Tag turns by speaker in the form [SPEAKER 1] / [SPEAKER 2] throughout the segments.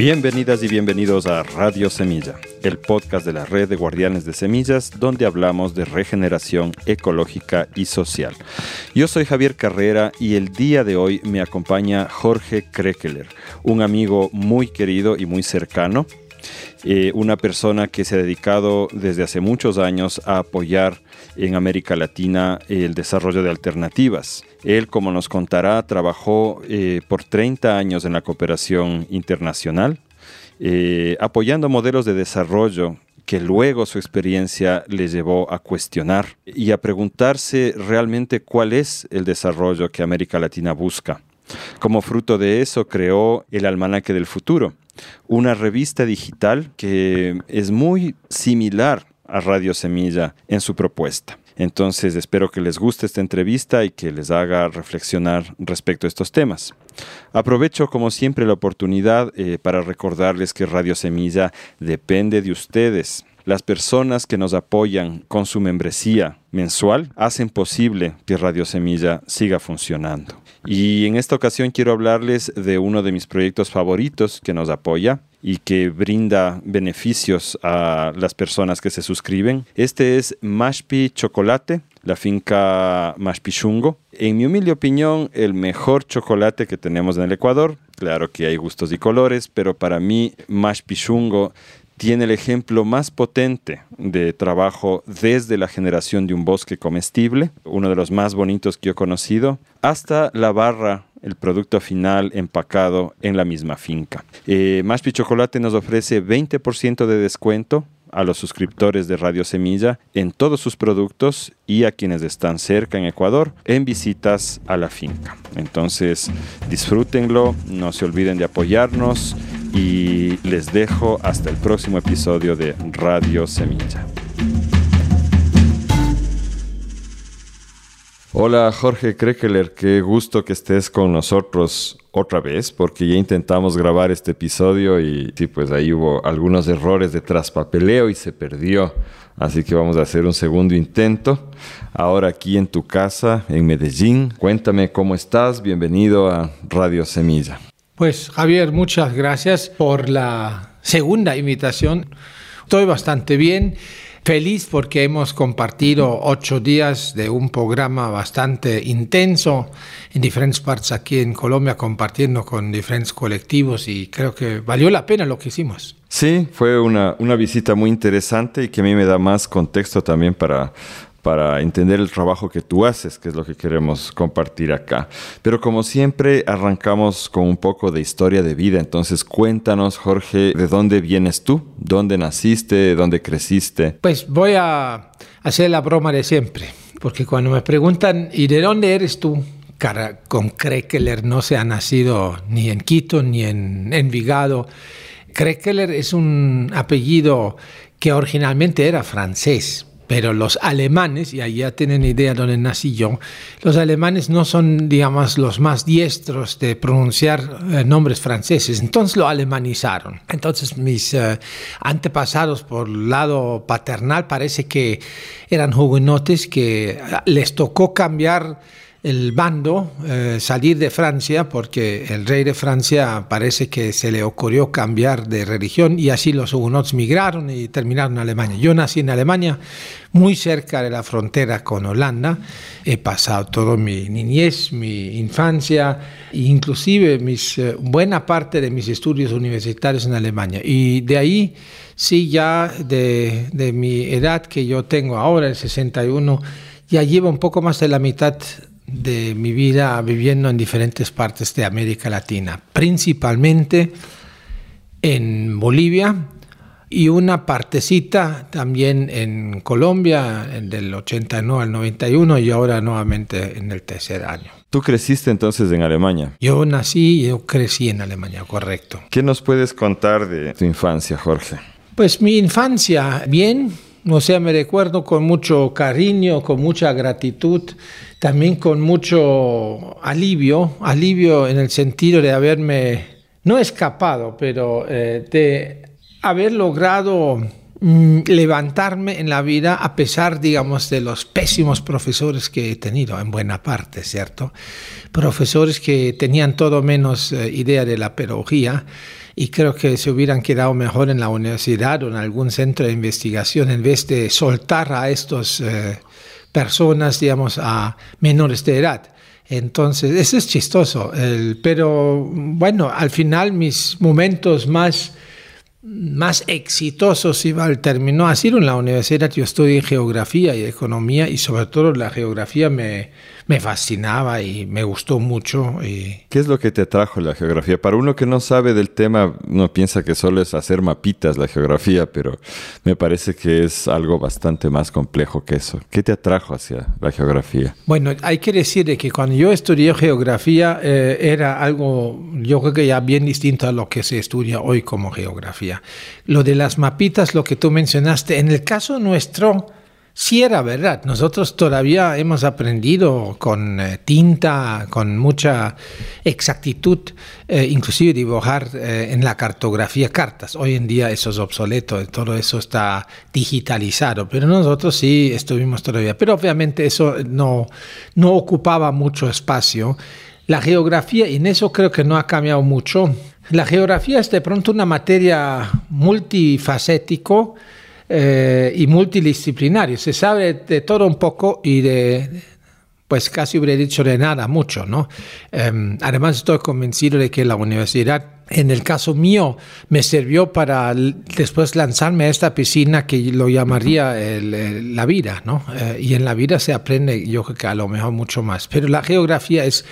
[SPEAKER 1] Bienvenidas y bienvenidos a Radio Semilla, el podcast de la red de guardianes de semillas donde hablamos de regeneración ecológica y social. Yo soy Javier Carrera y el día de hoy me acompaña Jorge Krekeler, un amigo muy querido y muy cercano, eh, una persona que se ha dedicado desde hace muchos años a apoyar en América Latina el desarrollo de alternativas. Él, como nos contará, trabajó eh, por 30 años en la cooperación internacional, eh, apoyando modelos de desarrollo que luego su experiencia le llevó a cuestionar y a preguntarse realmente cuál es el desarrollo que América Latina busca. Como fruto de eso creó el Almanaque del Futuro, una revista digital que es muy similar a Radio Semilla en su propuesta. Entonces espero que les guste esta entrevista y que les haga reflexionar respecto a estos temas. Aprovecho como siempre la oportunidad eh, para recordarles que Radio Semilla depende de ustedes. Las personas que nos apoyan con su membresía mensual hacen posible que Radio Semilla siga funcionando. Y en esta ocasión quiero hablarles de uno de mis proyectos favoritos que nos apoya y que brinda beneficios a las personas que se suscriben. Este es Mashpi Chocolate, la finca Mashpichungo. En mi humilde opinión, el mejor chocolate que tenemos en el Ecuador. Claro que hay gustos y colores, pero para mí Mashpichungo tiene el ejemplo más potente de trabajo desde la generación de un bosque comestible, uno de los más bonitos que he conocido, hasta la barra el producto final empacado en la misma finca. Eh, Chocolate nos ofrece 20% de descuento a los suscriptores de Radio Semilla en todos sus productos y a quienes están cerca en Ecuador en visitas a la finca. Entonces disfrútenlo, no se olviden de apoyarnos y les dejo hasta el próximo episodio de Radio Semilla. Hola Jorge Krekeler, qué gusto que estés con nosotros otra vez, porque ya intentamos grabar este episodio y sí, pues ahí hubo algunos errores de traspapeleo y se perdió. Así que vamos a hacer un segundo intento. Ahora aquí en tu casa, en Medellín. Cuéntame cómo estás. Bienvenido a Radio Semilla.
[SPEAKER 2] Pues Javier, muchas gracias por la segunda invitación. Estoy bastante bien, feliz porque hemos compartido ocho días de un programa bastante intenso en diferentes partes aquí en Colombia, compartiendo con diferentes colectivos y creo que valió la pena lo que hicimos.
[SPEAKER 1] Sí, fue una, una visita muy interesante y que a mí me da más contexto también para para entender el trabajo que tú haces, que es lo que queremos compartir acá. Pero como siempre, arrancamos con un poco de historia de vida. Entonces, cuéntanos, Jorge, ¿de dónde vienes tú? ¿Dónde naciste? ¿Dónde creciste?
[SPEAKER 2] Pues voy a hacer la broma de siempre, porque cuando me preguntan, ¿y de dónde eres tú? Cara, con Krekeler no se ha nacido ni en Quito ni en Envigado. Krekeler es un apellido que originalmente era francés pero los alemanes, y ahí ya tienen idea de dónde nací yo, los alemanes no son, digamos, los más diestros de pronunciar eh, nombres franceses, entonces lo alemanizaron. Entonces mis eh, antepasados por lado paternal parece que eran hugonotes que les tocó cambiar el bando eh, salir de Francia porque el rey de Francia parece que se le ocurrió cambiar de religión y así los hugonots migraron y terminaron en Alemania. Yo nací en Alemania, muy cerca de la frontera con Holanda. He pasado toda mi niñez, mi infancia, inclusive mis, eh, buena parte de mis estudios universitarios en Alemania. Y de ahí, sí, ya de, de mi edad que yo tengo ahora, el 61, ya llevo un poco más de la mitad de mi vida viviendo en diferentes partes de América Latina, principalmente en Bolivia y una partecita también en Colombia, del 89 al 91 y ahora nuevamente en el tercer año.
[SPEAKER 1] ¿Tú creciste entonces en Alemania?
[SPEAKER 2] Yo nací y yo crecí en Alemania, correcto.
[SPEAKER 1] ¿Qué nos puedes contar de tu infancia, Jorge?
[SPEAKER 2] Pues mi infancia, bien, o sea, me recuerdo con mucho cariño, con mucha gratitud, también con mucho alivio, alivio en el sentido de haberme, no escapado, pero eh, de haber logrado mm, levantarme en la vida a pesar, digamos, de los pésimos profesores que he tenido, en buena parte, ¿cierto? Profesores que tenían todo menos eh, idea de la pedagogía y creo que se hubieran quedado mejor en la universidad o en algún centro de investigación en vez de soltar a estas eh, personas, digamos, a menores de edad. Entonces, eso es chistoso, pero bueno, al final mis momentos más más exitosos, iba al término, ha sido en la universidad. Yo estudié geografía y economía y sobre todo la geografía me, me fascinaba y me gustó mucho. Y...
[SPEAKER 1] ¿Qué es lo que te atrajo la geografía? Para uno que no sabe del tema, uno piensa que solo es hacer mapitas la geografía, pero me parece que es algo bastante más complejo que eso. ¿Qué te atrajo hacia la geografía?
[SPEAKER 2] Bueno, hay que decir que cuando yo estudié geografía eh, era algo, yo creo que ya bien distinto a lo que se estudia hoy como geografía. Lo de las mapitas, lo que tú mencionaste, en el caso nuestro, Sí era verdad, nosotros todavía hemos aprendido con eh, tinta, con mucha exactitud, eh, inclusive dibujar eh, en la cartografía cartas. Hoy en día eso es obsoleto, todo eso está digitalizado, pero nosotros sí estuvimos todavía. Pero obviamente eso no, no ocupaba mucho espacio. La geografía, en eso creo que no ha cambiado mucho, la geografía es de pronto una materia multifacético, eh, y multidisciplinario. Se sabe de todo un poco y de, pues casi hubiera dicho de nada mucho, ¿no? Em, además estoy convencido de que la universidad, en el caso mío, me sirvió para después lanzarme a esta piscina que lo llamaría la vida, ¿no? Eh, y en la vida se aprende, yo creo que a lo mejor mucho más. Pero la geografía es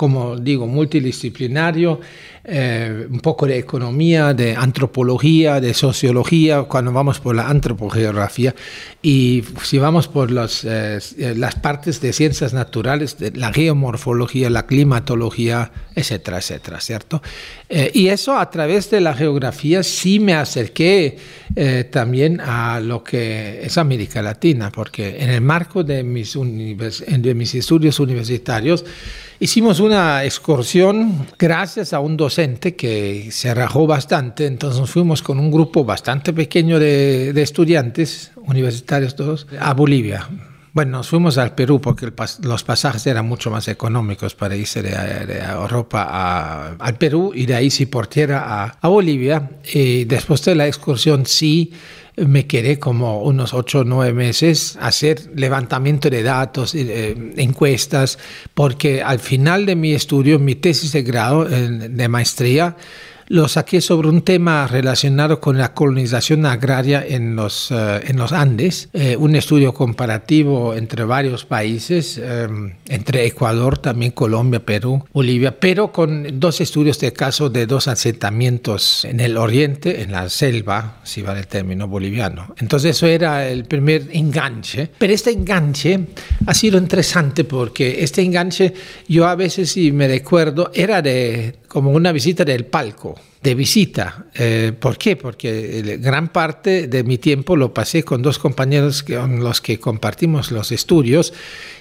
[SPEAKER 2] como digo, multidisciplinario, eh, un poco de economía, de antropología, de sociología, cuando vamos por la antropogeografía, y si vamos por los, eh, las partes de ciencias naturales, de la geomorfología, la climatología, etcétera, etcétera, ¿cierto? Eh, y eso a través de la geografía sí me acerqué también a lo que es América Latina, porque en el marco de mis, de mis estudios universitarios, Hicimos una excursión gracias a un docente que se rajó bastante, entonces fuimos con un grupo bastante pequeño de, estudiantes, universitarios todos, a Bolivia. Bueno, nos fuimos al Perú porque los pasajes eran mucho más económicos para irse de, Europa al Perú y de ahí sí por tierra a, a Bolivia. Y después de la excursión sí me quedé como unos ocho o nueve meses a hacer levantamiento de datos, eh, encuestas, porque al final de mi estudio, mi tesis de grado de maestría, lo saqué sobre un tema relacionado con la colonización agraria en los, eh, en los Andes, eh, un estudio comparativo entre varios países, eh, entre Ecuador, también Colombia, Perú, Bolivia, pero con dos estudios de caso de dos asentamientos en el oriente, en la selva, si vale el término boliviano. Entonces eso era el primer enganche, pero este enganche ha sido interesante porque este enganche yo a veces, si me recuerdo, era de como una visita del palco de visita. Eh, ¿Por qué? Porque gran parte de mi tiempo lo pasé con dos compañeros con los que compartimos los estudios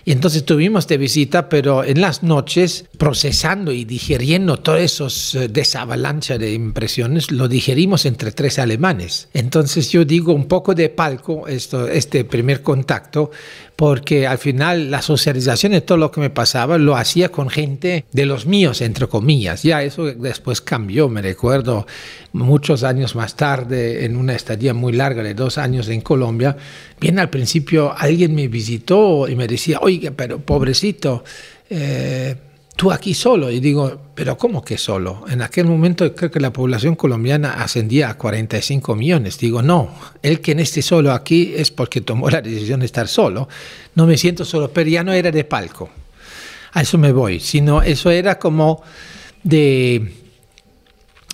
[SPEAKER 2] y entonces tuvimos de visita, pero en las noches procesando y digiriendo todos esos eh, desavalancha de impresiones, lo digerimos entre tres alemanes. Entonces yo digo un poco de palco este primer contacto, porque al final la socialización de todo lo que me pasaba lo hacía con gente de los míos, entre comillas. Ya eso después cambió, me recuerdo muchos años más tarde, en una estadía muy larga de dos años en Colombia, bien al principio alguien me visitó y me decía, oiga, pero pobrecito, eh, tú aquí solo. Y digo, pero ¿cómo que solo? En aquel momento creo que la población colombiana ascendía a 45 millones. Digo, no, el que no esté solo aquí es porque tomó la decisión de estar solo. No me siento solo, pero ya no era de palco. A eso me voy, sino eso era como de,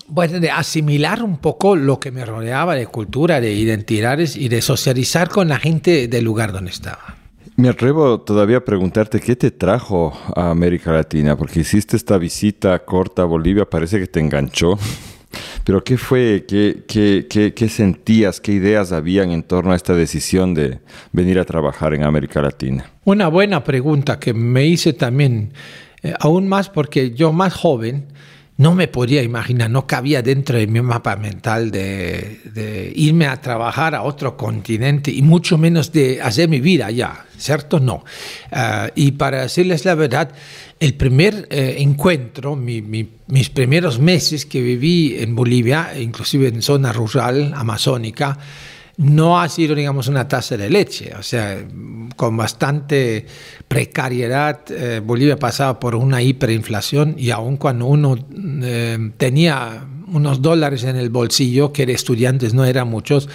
[SPEAKER 2] bueno, de asimilar un poco lo que me rodeaba de cultura, de identidades y de socializar con la gente del lugar donde estaba.
[SPEAKER 1] Me atrevo todavía a preguntarte qué te trajo a América Latina, porque hiciste esta visita corta a Bolivia, parece que te enganchó. Pero ¿qué fue? ¿Qué, qué, qué, sentías? ¿Qué ideas habían en torno a esta decisión de venir a trabajar en América Latina?
[SPEAKER 2] Una buena pregunta que me hice también, eh, aún más porque yo más joven, no me podía imaginar, no cabía dentro de mi mapa mental de, irme a trabajar a otro continente y mucho menos de hacer mi vida allá, ¿cierto? No. Ah, y para decirles la verdad, el primer eh, encuentro, mis primeros meses que viví en Bolivia, inclusive en zona rural amazónica, no ha sido, digamos, una tasa de leche. O sea, con bastante precariedad, eh, Bolivia pasaba por una hiperinflación y aun cuando uno eh, tenía unos dólares en el bolsillo, que de estudiantes no eran muchos,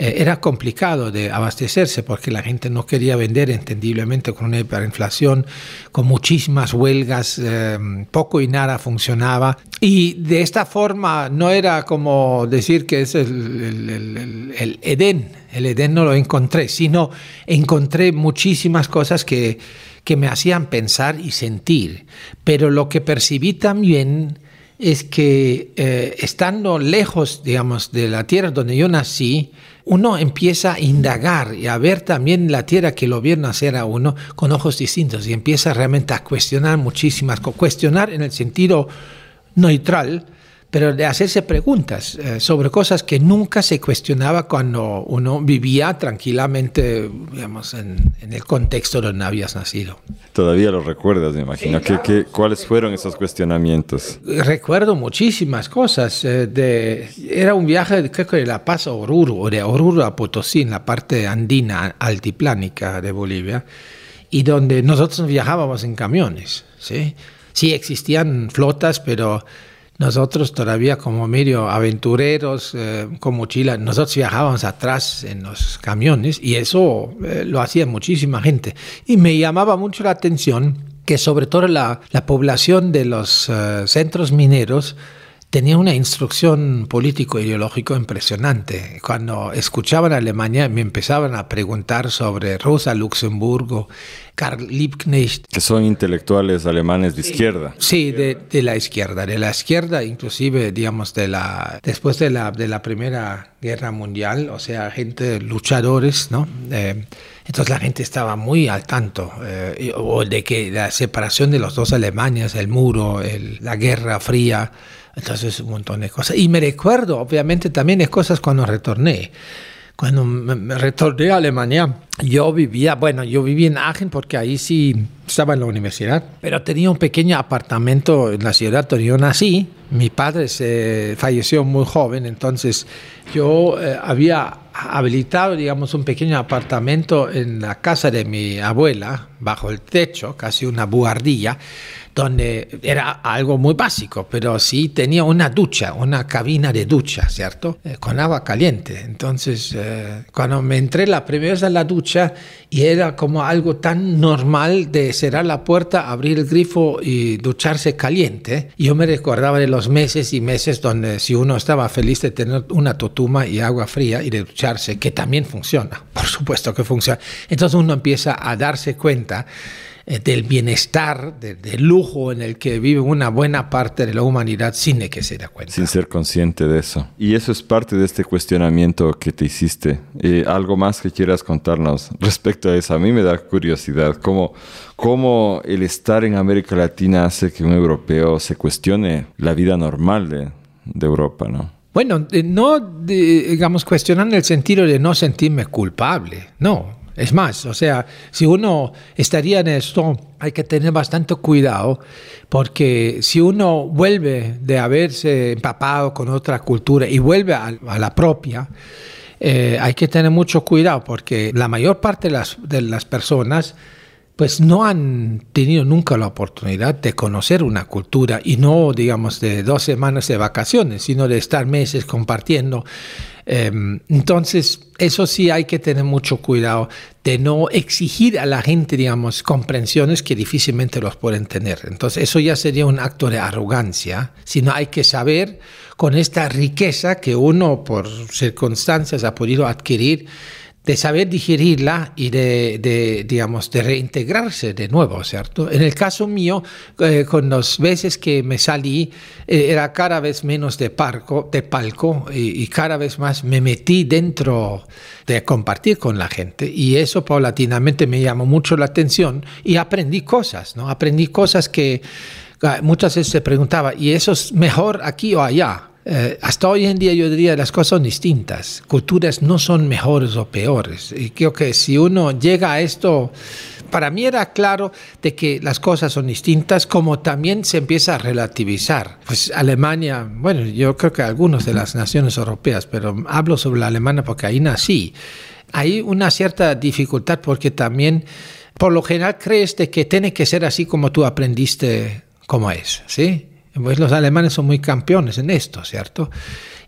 [SPEAKER 2] eh, era complicado de abastecerse porque la gente no quería vender entendiblemente con una hiperinflación, con muchísimas huelgas, eh, poco y nada funcionaba. Y de esta forma no era como decir que es el, el Edén, el Edén no lo encontré, sino encontré muchísimas cosas que, que me hacían pensar y sentir. Pero lo que percibí también es que eh, estando lejos, digamos, de la tierra donde yo nací, uno empieza a indagar y a ver también la tierra que lo vio nacer a uno con ojos distintos y empieza realmente a cuestionar muchísimas cuestionar en el sentido neutral, pero de hacerse preguntas eh, sobre cosas que nunca se cuestionaba cuando uno vivía tranquilamente, digamos, en, el contexto donde habías nacido.
[SPEAKER 1] Todavía lo recuerdas, me imagino. ¿Qué, cuáles fueron esos cuestionamientos?
[SPEAKER 2] Recuerdo muchísimas cosas. Eh, de, era un viaje, creo que de La Paz a Oruro, o de Oruro a Potosí, en la parte andina, altiplánica de Bolivia, y donde nosotros viajábamos en camiones, ¿sí? Sí existían flotas, pero nosotros todavía como medio aventureros eh, con mochila, nosotros viajábamos atrás en los camiones y eso eh, lo hacía muchísima gente. Y me llamaba mucho la atención que sobre todo la, población de los eh, centros mineros tenía una instrucción político-ideológico impresionante. Cuando escuchaban Alemania me empezaban a preguntar sobre Rosa Luxemburgo, Karl Liebknecht.
[SPEAKER 1] Que son intelectuales alemanes de izquierda.
[SPEAKER 2] Sí, de, la izquierda, de la izquierda inclusive, digamos, de la, después de la, de la Primera Guerra Mundial, o sea, gente, luchadores, ¿no? Eh, entonces la gente estaba muy al tanto, eh, o de que la separación de los dos Alemanias, el muro, la Guerra Fría, entonces un montón de cosas. Y me recuerdo, obviamente, también de cosas cuando retorné. Cuando me retorné a Alemania, yo vivía, bueno, yo vivía en Aachen porque ahí sí estaba en la universidad, pero tenía un pequeño apartamento en la ciudad donde yo nací. Mi padre se falleció muy joven, entonces yo eh, había habilitado, digamos, un pequeño apartamento en la casa de mi abuela, bajo el techo, casi una buhardilla, donde era algo muy básico, pero sí tenía una ducha, una cabina de ducha, ¿cierto? Eh, con agua caliente. Entonces, eh, cuando me entré la primera vez a la ducha, y era como algo tan normal de cerrar la puerta, abrir el grifo y ducharse caliente, yo me recordaba de los meses y meses donde si uno estaba feliz de tener una totuma y agua fría y de ducharse, que también funciona, por supuesto que funciona. Entonces uno empieza a darse cuenta eh, del bienestar, del lujo en el que vive una buena parte de la humanidad sin que se dé cuenta.
[SPEAKER 1] Sin ser consciente de eso. Y eso es parte de este cuestionamiento que te hiciste. Eh, ¿Algo más que quieras contarnos respecto a eso? A mí me da curiosidad. ¿Cómo, cómo el estar en América Latina hace que un europeo se cuestione la vida normal de, de Europa, ¿no?
[SPEAKER 2] Bueno, no, digamos, cuestionando el sentido de no sentirme culpable, no, es más, o sea, si uno estaría en esto, hay que tener bastante cuidado, porque si uno vuelve de haberse empapado con otra cultura y vuelve a, la propia, eh, hay que tener mucho cuidado, porque la mayor parte de las, de las personas pues no han tenido nunca la oportunidad de conocer una cultura y no, digamos, de dos semanas de vacaciones, sino de estar meses compartiendo entonces, eso sí hay que tener mucho cuidado de no exigir a la gente, digamos, comprensiones que difícilmente los pueden tener. Entonces, eso ya sería un acto de arrogancia, sino hay que saber con esta riqueza que uno por circunstancias ha podido adquirir, de saber digerirla y de, digamos, de reintegrarse de nuevo, ¿cierto? En el caso mío, eh, con las veces que me salí, eh, era cada vez menos de, parco, de palco y, cada vez más me metí dentro de compartir con la gente y eso paulatinamente me llamó mucho la atención y aprendí cosas, ¿no? Aprendí cosas que Ah, muchas veces se preguntaba, ¿y eso es mejor aquí o allá? Eh, hasta hoy en día yo diría las cosas son distintas. Culturas no son mejores o peores. Y creo que si uno llega a esto, para mí era claro de que las cosas son distintas, como también se empieza a relativizar. Pues Alemania, bueno, yo creo que algunas de las naciones europeas, pero hablo sobre la Alemania porque ahí nací. Hay una cierta dificultad porque también, por lo general, crees de que tiene que ser así como tú aprendiste como es, ¿sí? Pues los alemanes son muy campeones en esto, ¿cierto?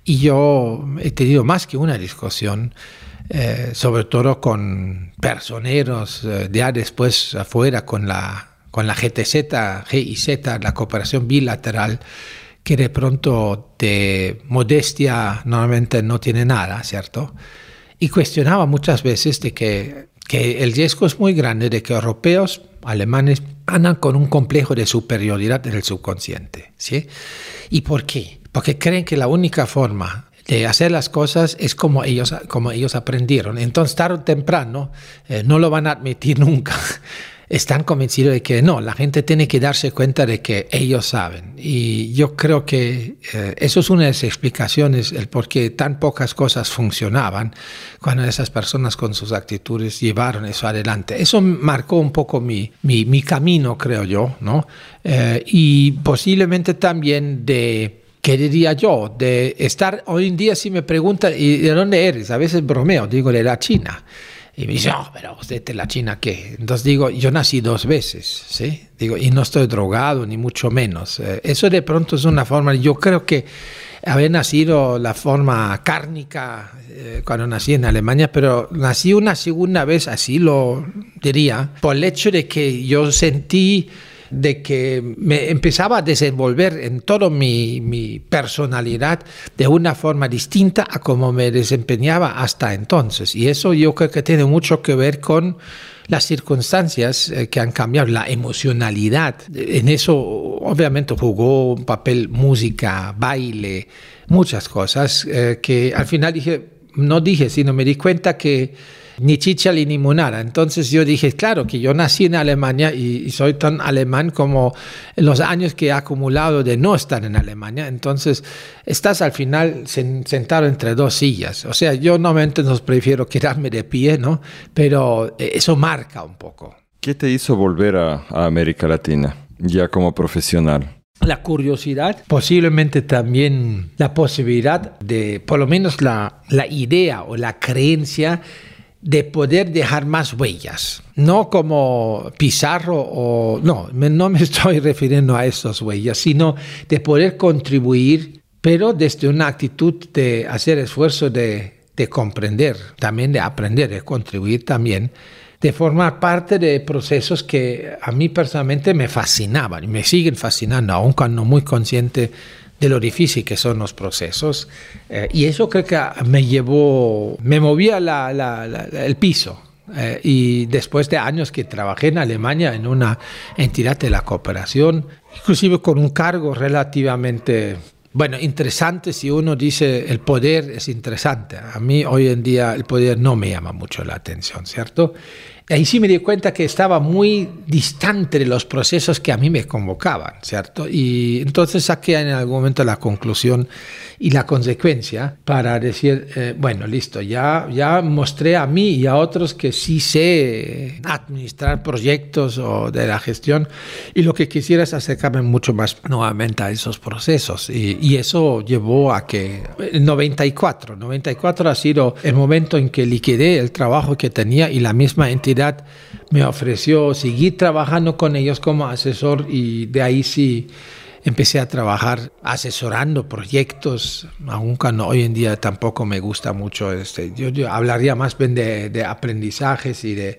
[SPEAKER 2] Y yo he tenido más que una discusión, eh, sobre todo con personeros, eh, ya después afuera con la, con la GTZ, GIZ, la cooperación bilateral, que de pronto de modestia normalmente no tiene nada, ¿cierto? Y cuestionaba muchas veces de que, que el riesgo es muy grande de que europeos, alemanes, andan con un complejo de superioridad en el subconsciente. ¿sí? ¿Y por qué? Porque creen que la única forma de hacer las cosas es como ellos, como ellos aprendieron. Entonces, tarde o temprano, eh, no lo van a admitir nunca están convencidos de que no, la gente tiene que darse cuenta de que ellos saben. Y yo creo que eh, eso es una de las explicaciones, el por qué tan pocas cosas funcionaban cuando esas personas con sus actitudes llevaron eso adelante. Eso marcó un poco mi, mi, mi camino, creo yo, ¿no? Eh, y posiblemente también de ¿qué diría yo? De estar, hoy en día si me preguntan, ¿y de dónde eres? A veces bromeo, digo de la China. Y me dice, oh, pero usted de la China, ¿qué? Entonces digo, yo nací dos veces, ¿sí? Digo, y no estoy drogado, ni mucho menos. Eh, eso de pronto es una forma, yo creo que haber nacido la forma cárnica eh, cuando nací en Alemania, pero nací una segunda vez, así lo diría, por el hecho de que yo sentí de que me empezaba a desenvolver en toda mi, personalidad de una forma distinta a como me desempeñaba hasta entonces. Y eso yo creo que tiene mucho que ver con las circunstancias eh, que han cambiado, la emocionalidad. En eso obviamente jugó un papel música, baile, muchas cosas eh, que al final dije, no dije, sino me di cuenta que ni chicha ni limonada. Entonces yo dije, claro, que yo nací en Alemania y, soy tan alemán como los años que he acumulado de no estar en Alemania. Entonces estás al final sentado entre dos sillas. O sea, yo normalmente no prefiero quedarme de pie, ¿no? Pero eh, eso marca un poco.
[SPEAKER 1] ¿Qué te hizo volver a, América Latina ya como profesional?
[SPEAKER 2] la curiosidad, posiblemente también la posibilidad de, por lo menos la, la idea o la creencia de poder dejar más huellas, no como Pizarro o no, no me estoy refiriendo a esas huellas, sino de poder contribuir, pero desde una actitud de hacer esfuerzo de, de comprender, también de aprender, de contribuir también, de formar parte de procesos que a mí personalmente me fascinaban y me siguen fascinando, aun cuando muy consciente de lo difícil que son los procesos. Eh, y eso creo que me llevó, me movía el piso. Eh, y después de años que trabajé en Alemania en una entidad de la cooperación, inclusive con un cargo relativamente, bueno, interesante si uno dice el poder es interesante. A mí hoy en día el poder no me llama mucho la atención, ¿cierto? Ahí sí me di cuenta que estaba muy distante de los procesos que a mí me convocaban, ¿cierto? Y entonces saqué en algún momento la conclusión y la consecuencia para decir, eh, bueno, listo, ya, ya mostré a mí y a otros que sí sé administrar proyectos o de la gestión y lo que quisiera es acercarme mucho más nuevamente a esos procesos. Y, y eso llevó a que en 94, 94 ha sido el momento en que liquidé el trabajo que tenía y la misma entidad me ofreció seguir trabajando con ellos como asesor y de ahí sí empecé a trabajar asesorando proyectos, aun cuando hoy en día tampoco me gusta mucho. Este, yo, hablaría más bien de, aprendizajes y de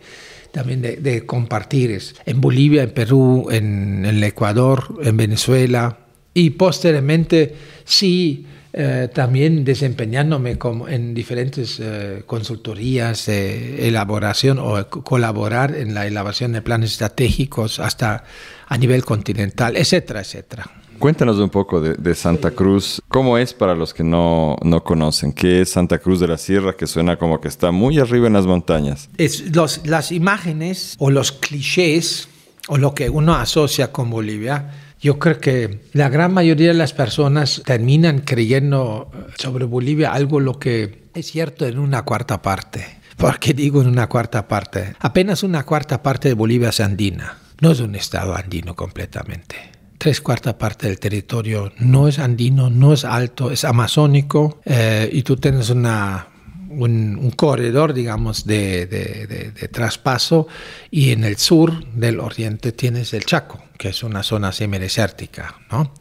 [SPEAKER 2] también de, compartir en Bolivia, en Perú, en, el Ecuador, en Venezuela y posteriormente sí. Eh, también desempeñándome como en diferentes eh, consultorías de elaboración o colaborar en la elaboración de planes estratégicos hasta a nivel continental, etcétera, etcétera.
[SPEAKER 1] Cuéntanos un poco de, Santa Cruz. ¿Cómo es para los que no, no, conocen? ¿Qué es Santa Cruz de la Sierra que suena como que está muy arriba en las montañas?
[SPEAKER 2] Es las imágenes o los clichés o lo que uno asocia con Bolivia Yo creo que la gran mayoría de las personas terminan creyendo sobre Bolivia algo lo que es cierto en una cuarta parte. ¿Por qué digo en una cuarta parte? Apenas una cuarta parte de Bolivia es andina. No es un estado andino completamente. Tres cuartas partes del territorio no es andino, no es alto, es amazónico eh, y tú tienes una un, corredor, digamos, de, de, traspaso y en el sur del oriente tienes el Chaco, que es una zona semidesértica, ¿no?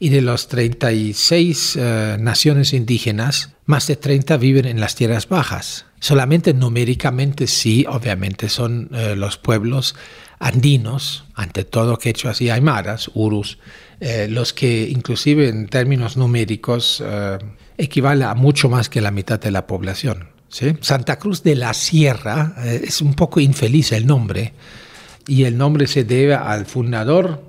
[SPEAKER 2] Y de los 36 eh, naciones indígenas, más de 30 viven en las tierras bajas. Solamente numéricamente sí, obviamente son eh, los pueblos andinos, ante todo quechuas y aymaras, urus, eh, los que inclusive en términos numéricos equivale a mucho más que la mitad de la población. Santa Cruz de la Sierra eh, es un poco infeliz el nombre y el nombre se debe al fundador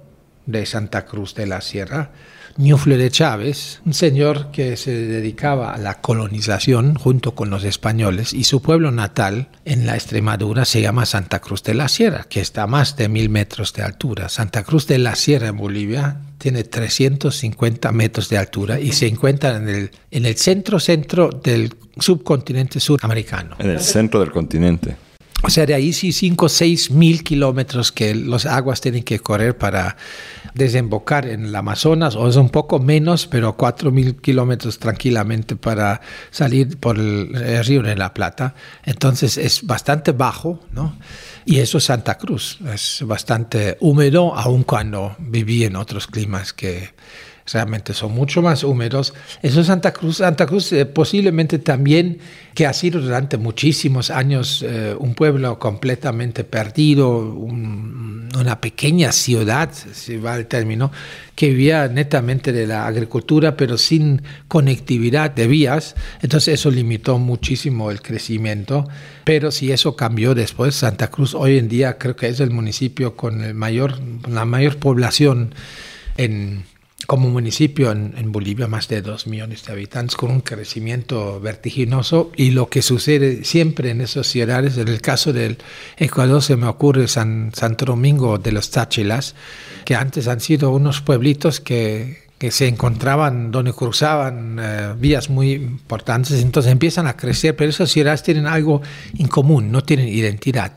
[SPEAKER 2] de Santa Cruz de la Sierra, Ñufle de Chávez, un señor que se dedicaba a la colonización junto con los españoles y su pueblo natal en la Extremadura se llama Santa Cruz de la Sierra, que está a más de mil metros de altura. Santa Cruz de la Sierra en Bolivia tiene 350 metros de altura y se encuentra en el, en el centro-centro del subcontinente suramericano.
[SPEAKER 1] En el centro del continente.
[SPEAKER 2] O sea, de ahí sí 5 o 6 mil kilómetros que las aguas tienen que correr para desembocar en el Amazonas, o es un poco menos, pero 4 mil kilómetros tranquilamente para salir por el, río de la Plata. Entonces es bastante bajo, ¿no? Y eso es Santa Cruz, es bastante húmedo, aun cuando viví en otros climas que realmente son mucho más húmedos. Eso es Santa Cruz. Santa Cruz eh, posiblemente también, que ha sido durante muchísimos años eh, un pueblo completamente perdido, una pequeña ciudad, si va el término, que vivía netamente de la agricultura, pero sin conectividad de vías. Entonces eso limitó muchísimo el crecimiento. Pero si eso cambió después, Santa Cruz hoy en día creo que es el municipio con el mayor, la mayor población en como municipio en, Bolivia, más de dos millones de habitantes, con un crecimiento vertiginoso. Y lo que sucede siempre en esas ciudades, en el caso del Ecuador se me ocurre San, Santo Domingo de los Táchilas, que antes han sido unos pueblitos que, que se encontraban donde cruzaban eh, vías muy importantes, entonces empiezan a crecer, pero esas ciudades tienen algo en común, no tienen identidad.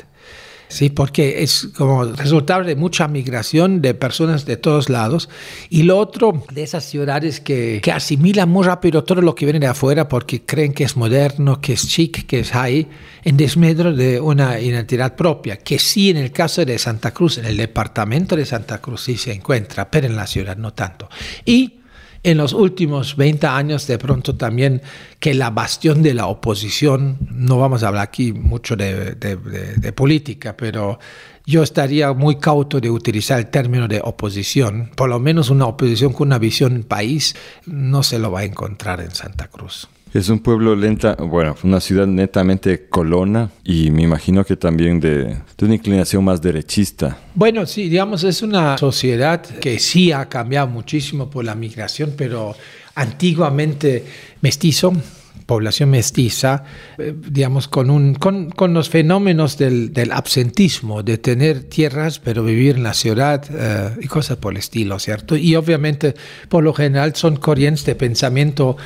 [SPEAKER 2] ¿Sí? porque es como resultado de mucha migración de personas de todos lados. Y lo otro de esas ciudades que, que asimilan muy rápido todo lo que viene de afuera porque creen que es moderno, que es chic, que es high, en desmedro de una identidad propia, que sí en el caso de Santa Cruz, en el departamento de Santa Cruz sí se encuentra, pero en la ciudad no tanto. Y en los últimos 20 años de pronto también que la bastión de la oposición, no vamos a hablar aquí mucho de, política, pero yo estaría muy cauto de utilizar el término de oposición, por lo menos una oposición con una visión país, no se lo va a encontrar en Santa Cruz.
[SPEAKER 1] Es un pueblo lenta, bueno, una ciudad netamente colona y me imagino que también de, de, una inclinación más derechista.
[SPEAKER 2] Bueno, sí, digamos, es una sociedad que sí ha cambiado muchísimo por la migración, pero antiguamente mestizo, población mestiza, eh, digamos, con, un, con, con los fenómenos del, del, absentismo, de tener tierras pero vivir en la ciudad eh, y cosas por el estilo, ¿cierto? Y obviamente, por lo general, son corrientes de pensamiento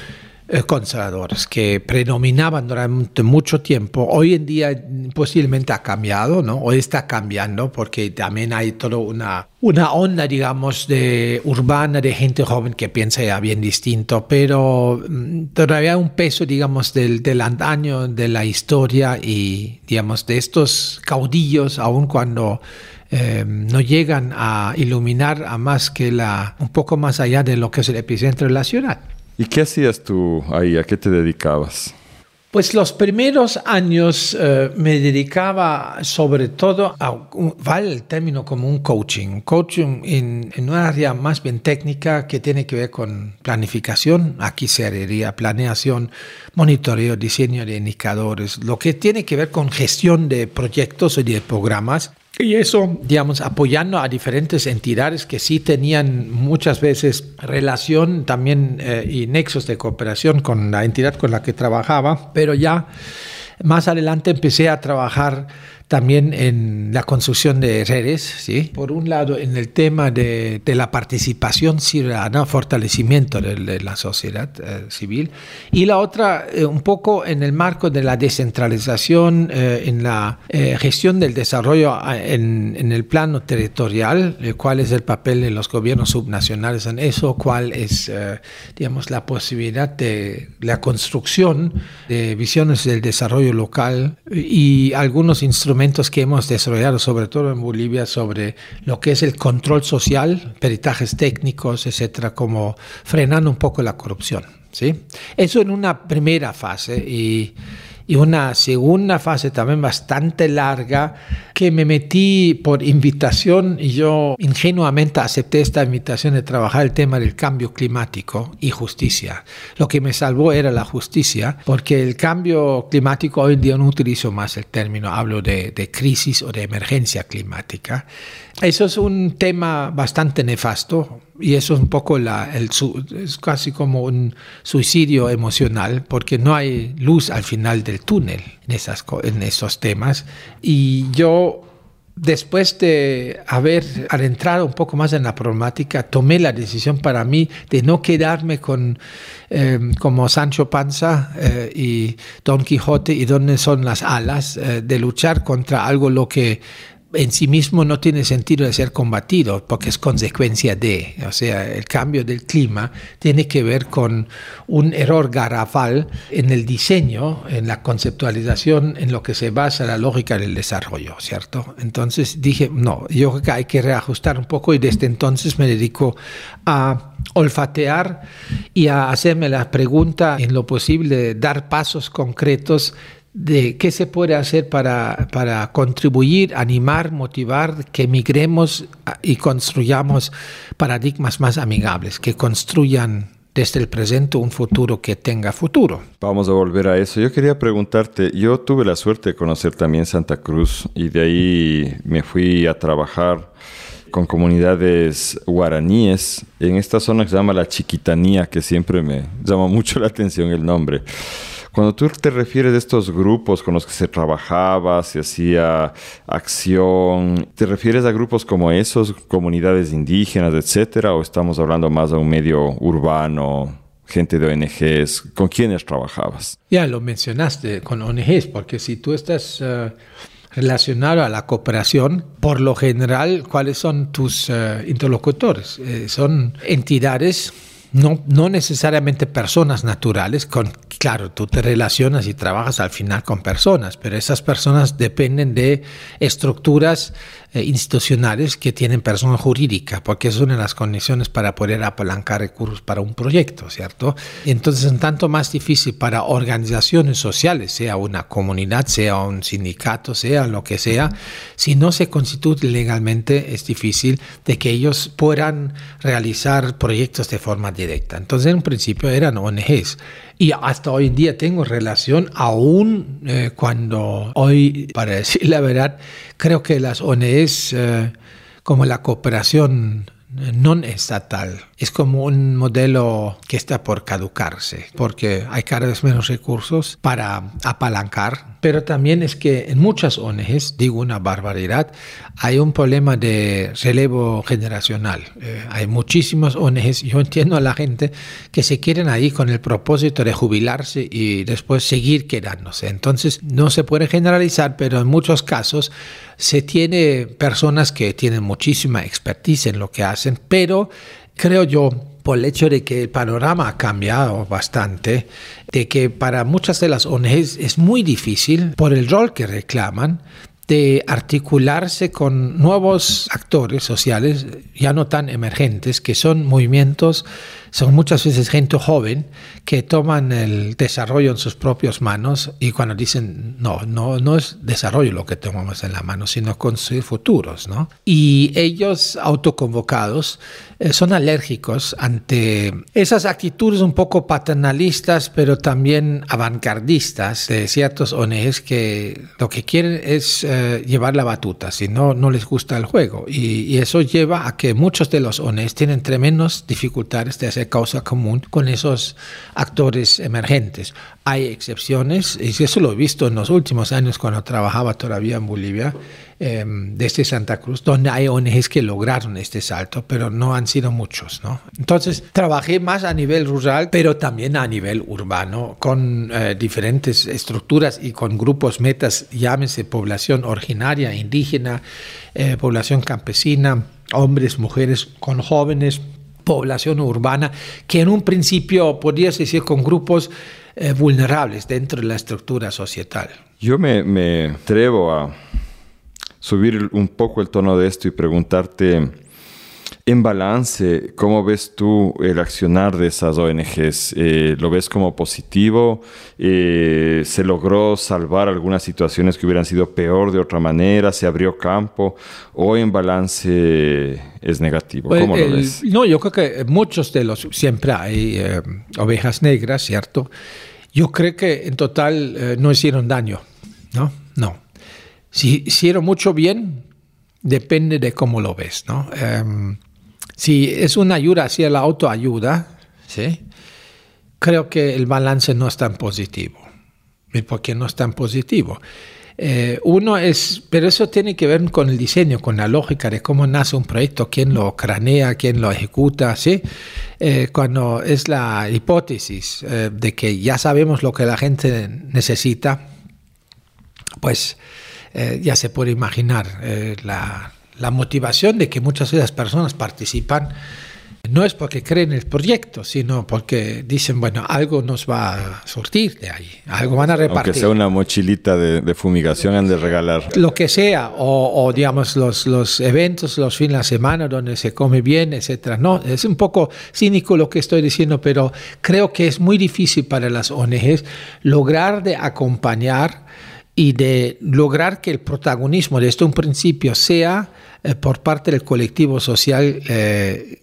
[SPEAKER 2] conservadores que predominaban durante mucho tiempo. Hoy en día posiblemente ha cambiado, ¿no? Hoy está cambiando porque también hay toda una, una onda, digamos, de urbana, de gente joven que piensa ya bien distinto, pero mm, todavía un peso, digamos, del, del antaño, de la historia y, digamos, de estos caudillos, aun cuando eh, no llegan a iluminar a más que la, un poco más allá de lo que es el epicentro de la ciudad.
[SPEAKER 1] ¿Y qué hacías tú ahí? ¿A qué te dedicabas?
[SPEAKER 2] Pues los primeros años eh, me dedicaba sobre todo a, vale el término como un coaching, coaching en, una área más bien técnica que tiene que ver con planificación, aquí se haría planeación, monitoreo, diseño de indicadores, lo que tiene que ver con gestión de proyectos y de programas y eso, digamos, apoyando a diferentes entidades que sí tenían muchas veces relación también eh, y nexos de cooperación con la entidad con la que trabajaba, pero ya más adelante empecé a trabajar también en la construcción de redes, ¿sí? por un lado en el tema de, de la participación ciudadana, fortalecimiento de, la sociedad eh, civil, y la otra eh, un poco en el marco de la descentralización, eh, en la gestión del desarrollo en, en, el plano territorial, cuál es el papel de los gobiernos subnacionales en eso, cuál es digamos, la posibilidad de la construcción de visiones del desarrollo local y algunos instrumentos que hemos desarrollado, sobre todo en Bolivia, sobre lo que es el control social, peritajes técnicos, etcétera, como frenando un poco la corrupción. ¿sí? Eso en una primera fase y y una segunda fase también bastante larga que me metí por invitación y yo ingenuamente acepté esta invitación de trabajar el tema del cambio climático y justicia. Lo que me salvó era la justicia porque el cambio climático hoy en día no utilizo más el término, hablo de, de crisis o de emergencia climática. Eso es un tema bastante nefasto y eso es un poco la, el, es casi como un suicidio emocional porque no hay luz al final del túnel en, esas, en esos temas. Y yo, después de haber adentrado un poco más en la problemática, tomé la decisión para mí de no quedarme con em, como Sancho Panza eh, y Don Quijote y dónde son las alas, eh, de luchar contra algo lo que en sí mismo no tiene sentido de ser combatido porque es consecuencia de, o sea, el cambio del clima tiene que ver con un error garrafal en el diseño, en la conceptualización, en lo que se basa la lógica del desarrollo, ¿cierto? Entonces dije, no, yo creo que hay que reajustar un poco y desde entonces me dedico a olfatear y a hacerme la pregunta en lo posible, dar pasos concretos de qué se puede hacer para, para contribuir, animar, motivar que migremos y construyamos paradigmas más amigables, que construyan desde el presente un futuro que tenga futuro.
[SPEAKER 1] Vamos a volver a eso. Yo quería preguntarte, yo tuve la suerte de conocer también Santa Cruz y de ahí me fui a trabajar con comunidades guaraníes en esta zona que se llama la Chiquitanía, que siempre me llama mucho la atención el nombre. Cuando tú te refieres a estos grupos con los que se trabajaba, se hacía acción, ¿te refieres a grupos como esos, comunidades indígenas, etcétera, o estamos hablando más de un medio urbano? gente de ONGs, ¿con quiénes trabajabas?
[SPEAKER 2] Ya lo mencionaste, con ONGs, porque si tú estás eh, relacionado a la cooperación, por lo general, ¿cuáles son tus eh, interlocutores? Eh, son entidades no, no necesariamente personas naturales, con, claro, tú te relacionas y trabajas al final con personas, pero esas personas dependen de estructuras eh, institucionales que tienen persona jurídica, porque es una de las condiciones para poder apalancar recursos para un proyecto, ¿cierto? Entonces es un tanto más difícil para organizaciones sociales, sea una comunidad, sea un sindicato, sea lo que sea, si no se constituye legalmente, es difícil de que ellos puedan realizar proyectos de forma directa. Entonces en un principio eran ONGs. Y hasta hoy en día tengo relación, aún eh, cuando hoy, para decir la verdad, creo que las ONGs, eh, como la cooperación no estatal. Es como un modelo que está por caducarse, porque hay cada vez menos recursos para apalancar, pero también es que en muchas ONGs, digo una barbaridad, hay un problema de relevo generacional. Eh, hay muchísimas ONGs, yo entiendo a la gente que se quieren ahí con el propósito de jubilarse y después seguir quedándose. Entonces, no se puede generalizar, pero en muchos casos se tiene personas que tienen muchísima expertise en lo que hacen, pero creo yo, por el hecho de que el panorama ha cambiado bastante, de que para muchas de las ONGs es muy difícil, por el rol que reclaman, de articularse con nuevos actores sociales, ya no tan emergentes, que son movimientos son muchas veces gente joven que toman el desarrollo en sus propias manos y cuando dicen, no, no, no es desarrollo lo que tomamos en la mano, sino construir futuros, ¿no? Y ellos autoconvocados eh, son alérgicos ante esas actitudes un poco paternalistas, pero también avantgardistas de ciertos ONGs que lo que quieren es eh, llevar la batuta, si no, no les gusta el juego. Y, y, eso lleva a que muchos de los ONGs tienen tremendas dificultades de hacer causa común con esos actores emergentes. Hay excepciones, y eso lo he visto en los últimos años cuando trabajaba todavía en Bolivia, em, desde Santa Cruz, donde hay ONGs que lograron este salto, pero no han sido muchos. ¿no? Entonces, trabajé más a nivel rural, pero también a nivel urbano, con eh, diferentes estructuras y con grupos metas, llámese población originaria, indígena, eh, población campesina, hombres, mujeres, con jóvenes, población urbana, que en un principio podrías decir con grupos eh, vulnerables dentro de la estructura societal.
[SPEAKER 1] Yo me, me atrevo a subir un poco el tono de esto y preguntarte en balance, ¿cómo ves tú el accionar de esas ONGs? Eh, ¿Lo ves como positivo? Eh, ¿Se logró salvar algunas situaciones que hubieran sido peor de otra manera? ¿Se abrió campo? ¿O en balance es negativo? ¿Cómo lo ves?
[SPEAKER 2] No, yo creo que muchos de los, siempre hay eh, ovejas negras, ¿cierto? Yo creo que en total no hicieron daño, ¿no? No. Si hicieron mucho bien, depende de cómo lo ves, ¿no? Em, si es una ayuda hacia la autoayuda, ¿sí? creo que el balance no es tan positivo. ¿Y por qué no es tan positivo? Eh, uno es, pero eso tiene que ver con el diseño, con la lógica de cómo nace un proyecto, quién lo cranea, quién lo ejecuta, ¿sí? Eh, cuando es la hipótesis eh, de que ya sabemos lo que la gente necesita, pues ya se puede imaginar la, la motivación de que muchas de las personas participan no es porque creen en el proyecto, sino porque dicen, bueno, algo nos va a surtir de ahí, algo van a repartir.
[SPEAKER 1] Aunque sea una mochilita de, fumigación, han de regalar.
[SPEAKER 2] Lo que sea, o, digamos los, los eventos, los fines de semana donde se come bien, etcétera. No, es un poco cínico lo que estoy diciendo, pero creo que es muy difícil para las ONGs lograr de acompañar y de lograr que el protagonismo desde un principio sea eh, por parte del colectivo social eh,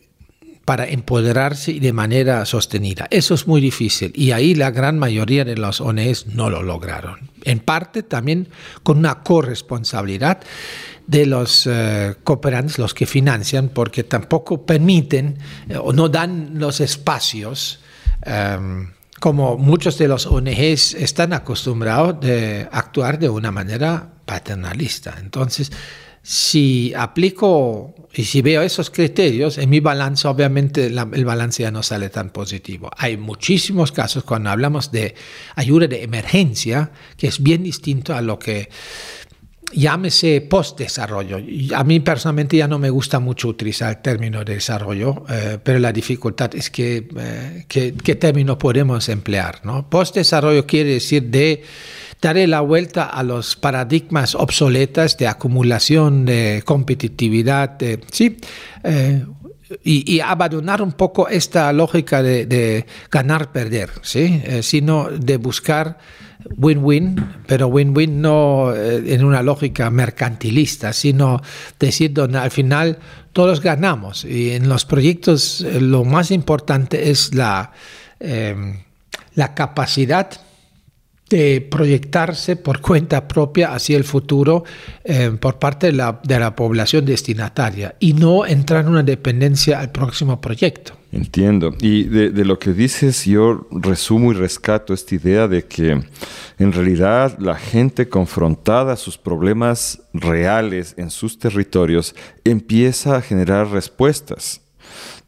[SPEAKER 2] para empoderarse de manera sostenida. Eso es muy difícil y ahí la gran mayoría de los ONGs no lo lograron. En parte también con una corresponsabilidad de los eh, cooperantes, los que financian, porque tampoco permiten o no dan los espacios. Como muchos de los ONGs están acostumbrados de actuar de una manera paternalista. Entonces, si aplico y si veo esos criterios, en mi balance obviamente el balance ya no sale tan positivo. Hay muchísimos casos cuando hablamos de ayuda de emergencia, que es bien distinto a lo que llámese post-desarrollo. A mí personalmente ya no me gusta mucho utilizar el término de desarrollo, eh, pero la dificultad es que, eh, qué término podemos emplear. ¿no? Post-desarrollo quiere decir de darle la vuelta a los paradigmas obsoletas de acumulación, de competitividad, ¿sí? Eh, y, abandonar un poco esta lógica de, ganar-perder, ¿sí? sino de buscar win-win, pero win-win no eh, en una lógica mercantilista, sino decir donde al final todos ganamos. Y en los proyectos eh, lo más importante es la, em, la capacidad de proyectarse por cuenta propia hacia el futuro em, por parte de la, de la población destinataria y no entrar en una dependencia al próximo proyecto.
[SPEAKER 1] Entiendo. Y de, lo que dices, yo resumo y rescato esta idea de que en realidad la gente confrontada a sus problemas reales en sus territorios empieza a generar respuestas.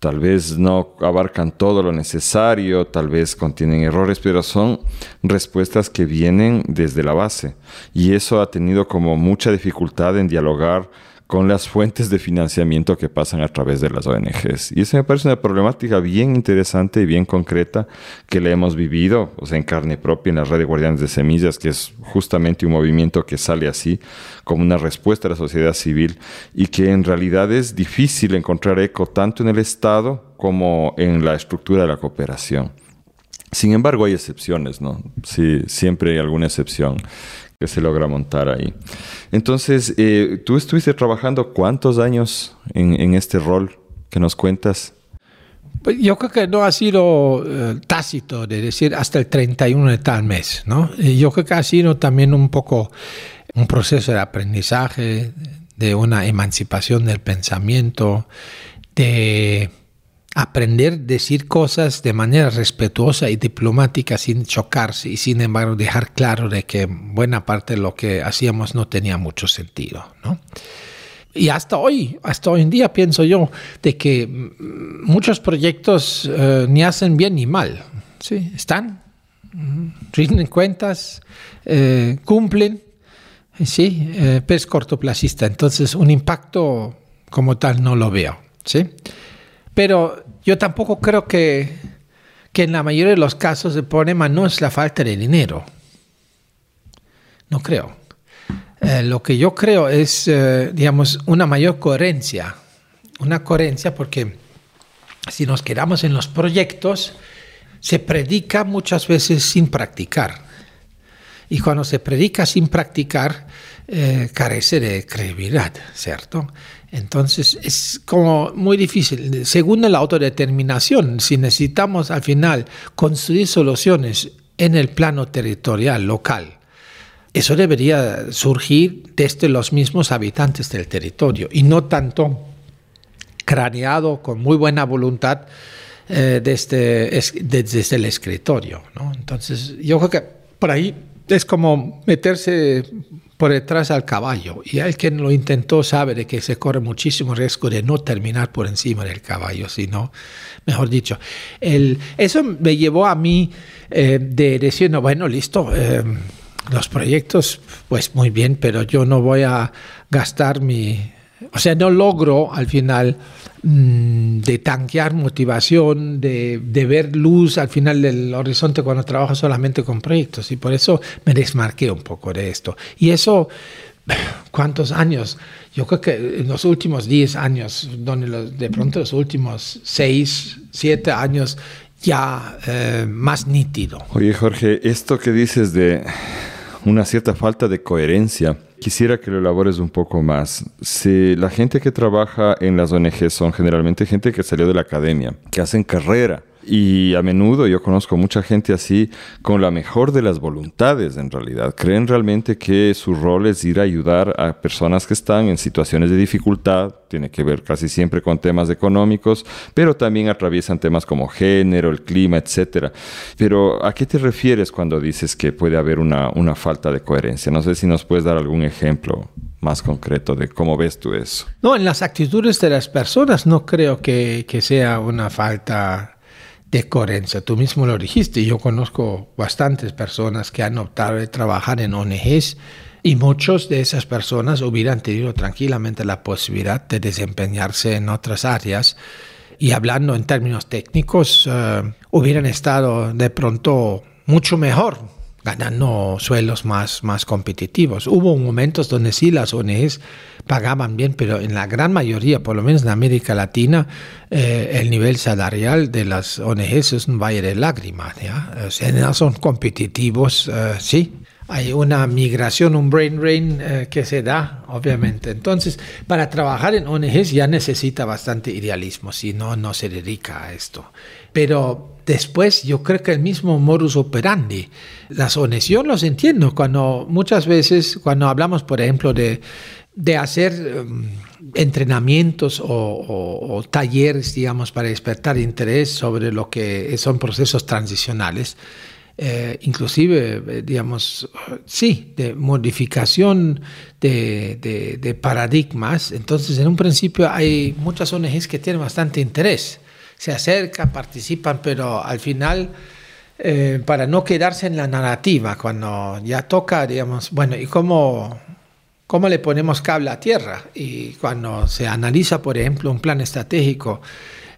[SPEAKER 1] Tal vez no abarcan todo lo necesario, tal vez contienen errores, pero son respuestas que vienen desde la base. Y eso ha tenido como mucha dificultad en dialogar con las fuentes de financiamiento que pasan a través de las ONGs. Y eso me parece una problemática bien interesante y bien concreta que la hemos vivido, o sea, en carne propia en la red de guardianes de semillas, que es justamente un movimiento que sale así como una respuesta a la sociedad civil y que en realidad es difícil encontrar eco tanto en el Estado como en la estructura de la cooperación. Sin embargo, hay excepciones, ¿no? Sí, siempre hay alguna excepción se logra montar ahí. Entonces, eh, tú estuviste trabajando cuántos años en, este rol que nos cuentas?
[SPEAKER 2] Pues yo creo que no ha sido eh, tácito de decir hasta el 31 de tal mes, ¿no? Yo creo que ha sido también un poco un proceso de aprendizaje, de una emancipación del pensamiento, de aprender a decir cosas de manera respetuosa y diplomática sin chocarse y sin embargo dejar claro de que buena parte de lo que hacíamos no tenía mucho sentido, ¿no? Y hasta hoy, hasta hoy en día pienso yo de que muchos proyectos eh, ni hacen bien ni mal, ¿sí? Están, rinden cuentas, eh, cumplen, sí, eh, es cortoplacista, entonces un impacto como tal no lo veo, ¿sí? Pero yo tampoco creo que, que en la mayoría de los casos el problema no es la falta de dinero. No creo. Eh, lo que yo creo es, eh, digamos, una mayor coherencia. Una coherencia porque si nos quedamos en los proyectos, se predica muchas veces sin practicar. Y cuando se predica sin practicar, eh, carece de credibilidad, ¿cierto? Entonces es como muy difícil. Según la autodeterminación, si necesitamos al final construir soluciones en el plano territorial, local, eso debería surgir desde los mismos habitantes del territorio y no tanto craneado con muy buena voluntad eh, desde, desde, el escritorio. Entonces yo creo que por ahí es como meterse por detrás al caballo. Y el que lo intentó sabe de que se corre muchísimo riesgo de no terminar por encima del caballo, sino, mejor dicho. El, eso me llevó a mí eh, de decir, no, bueno, listo, eh, los proyectos, pues muy bien, pero yo no voy a gastar mi... O sea, no logro al final de tanquear motivación, de, ver luz al final del horizonte cuando trabajo solamente con proyectos. Y por eso me desmarqué un poco de esto. Y eso, ¿cuántos años? Yo creo que en los últimos 10 años, donde de pronto los últimos 6, 7 años, ya eh, más nítido.
[SPEAKER 1] Oye, Jorge, esto que dices de una cierta falta de coherencia, Quisiera que lo elabores un poco más. Si la gente que trabaja en las ONG son generalmente gente que salió de la academia, que hacen carrera, y a menudo yo conozco mucha gente así con la mejor de las voluntades en realidad. Creen realmente que su rol es ir a ayudar a personas que están en situaciones de dificultad. Tiene que ver casi siempre con temas económicos, pero también atraviesan temas como género, el clima, etc. Pero ¿a qué te refieres cuando dices que puede haber una, una falta de coherencia? No sé si nos puedes dar algún ejemplo más concreto de cómo ves tú eso.
[SPEAKER 2] No, en las actitudes de las personas no creo que, que sea una falta de coherencia. Tú mismo lo dijiste, yo conozco bastantes personas que han optado de trabajar en ONGs y muchos de esas personas hubieran tenido tranquilamente la posibilidad de desempeñarse en otras áreas y hablando en términos técnicos, eh, hubieran estado de pronto mucho mejor ganando suelos más, más competitivos. Hubo momentos donde sí las ONGs pagaban bien, pero en la gran mayoría, por lo menos en América Latina, eh, el nivel salarial de las ONGs es un valle de lágrimas. ¿ya? No son competitivos, eh, sí. Hay una migración, un brain drain eh, que se da, obviamente. Entonces, para trabajar en ONGs ya necesita bastante idealismo, si no, no se dedica a esto. Pero Después, yo creo que el mismo modus operandi, las yo los entiendo cuando muchas veces, cuando hablamos, por ejemplo, de, de hacer em, entrenamientos o, talleres, digamos, para despertar interés sobre lo que son procesos transicionales, eh, inclusive, eh, digamos, sí, de modificación de, de, de, paradigmas. Entonces, en un principio hay muchas ONGs que tienen bastante interés se acercan, participan, pero al final, eh, para no quedarse en la narrativa, cuando ya toca, digamos, bueno, ¿y cómo, cómo le ponemos cable a tierra? Y cuando se analiza, por ejemplo, un plan estratégico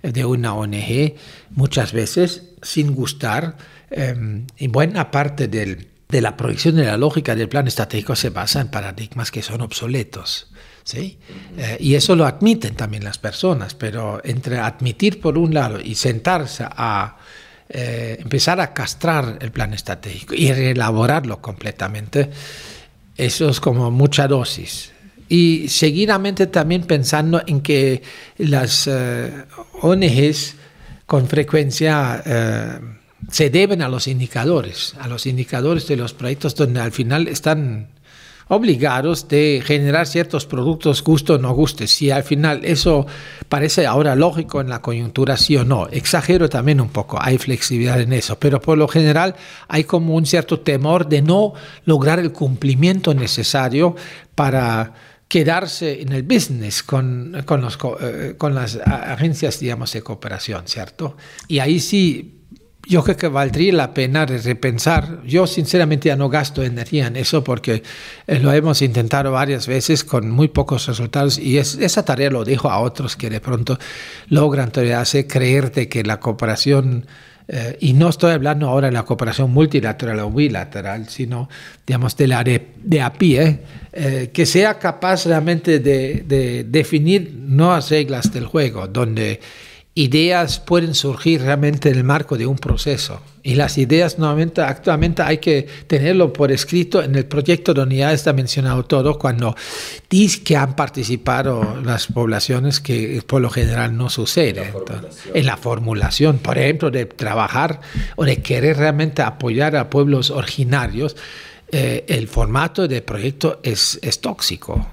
[SPEAKER 2] de una ONG, muchas veces, sin gustar, eh, y buena parte del, de la proyección de la lógica del plan estratégico se basa en paradigmas que son obsoletos. ¿Sí? Eh, y eso lo admiten también las personas, pero entre admitir por un lado y sentarse a eh, empezar a castrar el plan estratégico y reelaborarlo completamente, eso es como mucha dosis. Y seguidamente también pensando en que las eh, ONGs con frecuencia se deben a los indicadores, a los indicadores de los proyectos donde al final están obligados de generar ciertos productos, gusto o no guste. Si al final eso parece ahora lógico en la coyuntura, sí o no. Exagero también un poco, hay flexibilidad en eso, pero por lo general hay como un cierto temor de no lograr el cumplimiento necesario para quedarse en el business con, con, eh, con las agencias, digamos, de cooperación, ¿cierto? Y ahí sí yo creo que valdría la pena repensar. Yo sinceramente ya no gasto energía en eso porque eh, lo hemos intentado varias veces con muy pocos resultados y esa tarea lo dejo a otros que de pronto logran todavía hacer creerte que la cooperación, eh, y no estoy hablando ahora de la cooperación multilateral o bilateral, sino digamos de la de, a pie, eh, que sea capaz realmente de, de definir nuevas reglas del juego, donde ideas pueden surgir realmente en el marco de un proceso. Y las ideas nuevamente, actualmente hay que tenerlo por escrito en el proyecto donde ya está mencionado todo, cuando dice que han participado las poblaciones que por lo general no sucede. en la formulación, por ejemplo, de trabajar o de querer realmente apoyar a pueblos originarios, eh, el formato de proyecto es, es tóxico,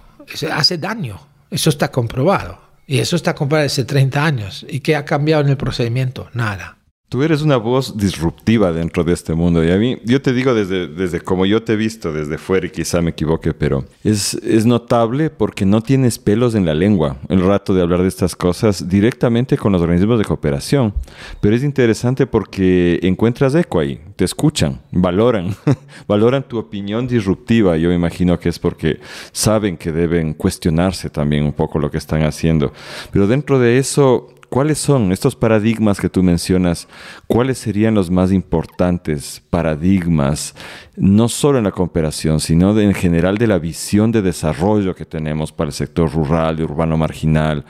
[SPEAKER 2] hace daño, eso está comprobado. Y eso está comprado hace 30 años. ¿Y qué ha cambiado en el procedimiento? Nada.
[SPEAKER 1] Tú eres una voz disruptiva dentro de este mundo y a mí, yo te digo desde, desde como yo te he visto desde fuera y quizá me equivoque, pero es, es notable porque no tienes pelos en la lengua el rato de hablar de estas cosas directamente con los organismos de cooperación. Pero es interesante porque encuentras eco ahí, te escuchan, valoran, valoran tu opinión disruptiva. Yo imagino que es porque saben que deben cuestionarse también un poco lo que están haciendo. Pero dentro de eso ¿Cuáles son estos paradigmas que tú mencionas? ¿Cuáles serían los más importantes paradigmas, no solo en la cooperación, sino en general de la visión de desarrollo que tenemos para el sector rural y urbano marginal?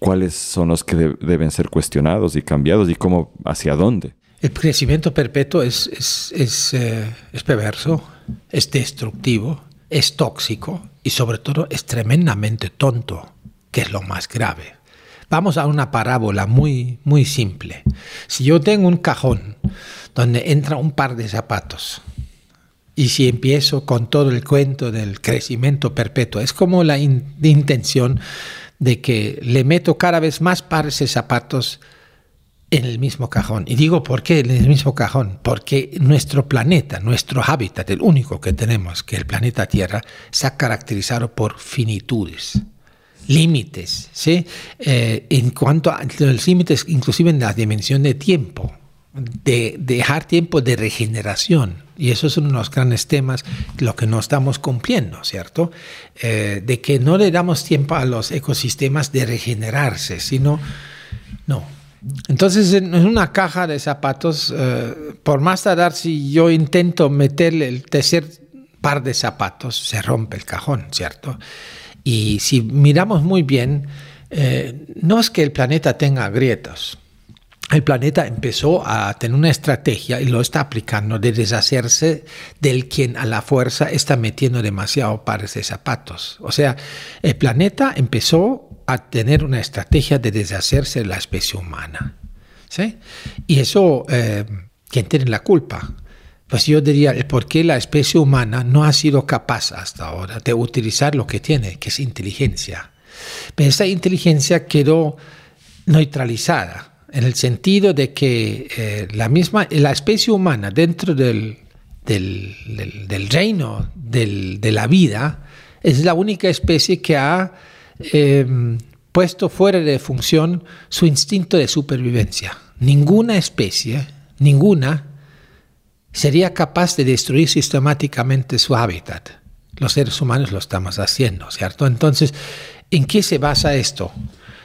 [SPEAKER 1] ¿Cuáles son los que deben ser cuestionados y cambiados y cómo, hacia dónde?
[SPEAKER 2] El crecimiento perpetuo es, es, eh, es perverso, es destructivo, es tóxico y sobre todo es tremendamente tonto, que es lo más grave. Vamos a una parábola muy, muy simple. Si yo tengo un cajón donde entra un par de zapatos, y si empiezo con todo el cuento del crecimiento perpetuo, es como la intención de que le meto cada vez más pares de zapatos en el mismo cajón. Y digo, ¿por qué en el mismo cajón? Porque nuestro planeta, nuestro hábitat, el único que tenemos, que el planeta Tierra, se ha caracterizado por finitudes límites, ¿sí? Eh, en cuanto a los límites, inclusive en la dimensión de tiempo, de, dejar tiempo de regeneración. Y eso es uno de los grandes temas, lo que no estamos cumpliendo, ¿cierto? Eh, de que no le damos tiempo a los ecosistemas de regenerarse, sino, no. Entonces, en una caja de zapatos, eh, por más tardar, si yo intento meterle el tercer par de zapatos, se rompe el cajón, ¿cierto? Y si miramos muy bien, eh, no es que el planeta tenga grietas. El planeta empezó a tener una estrategia y lo está aplicando de deshacerse del quien a la fuerza está metiendo demasiado pares de zapatos. O sea, el planeta empezó a tener una estrategia de deshacerse de la especie humana. ¿sí? Y eso, eh, ¿quién tiene la culpa? Pues yo diría por qué la especie humana no ha sido capaz hasta ahora de utilizar lo que tiene, que es inteligencia. Pero esa inteligencia quedó neutralizada en el sentido de que eh, la misma la especie humana dentro del, del, reino de la vida es la única especie que ha em, puesto fuera de función su instinto de supervivencia. Ninguna especie, ninguna, sería capaz de destruir sistemáticamente su hábitat. Los seres humanos lo estamos haciendo, ¿cierto? Entonces, ¿en qué se basa esto?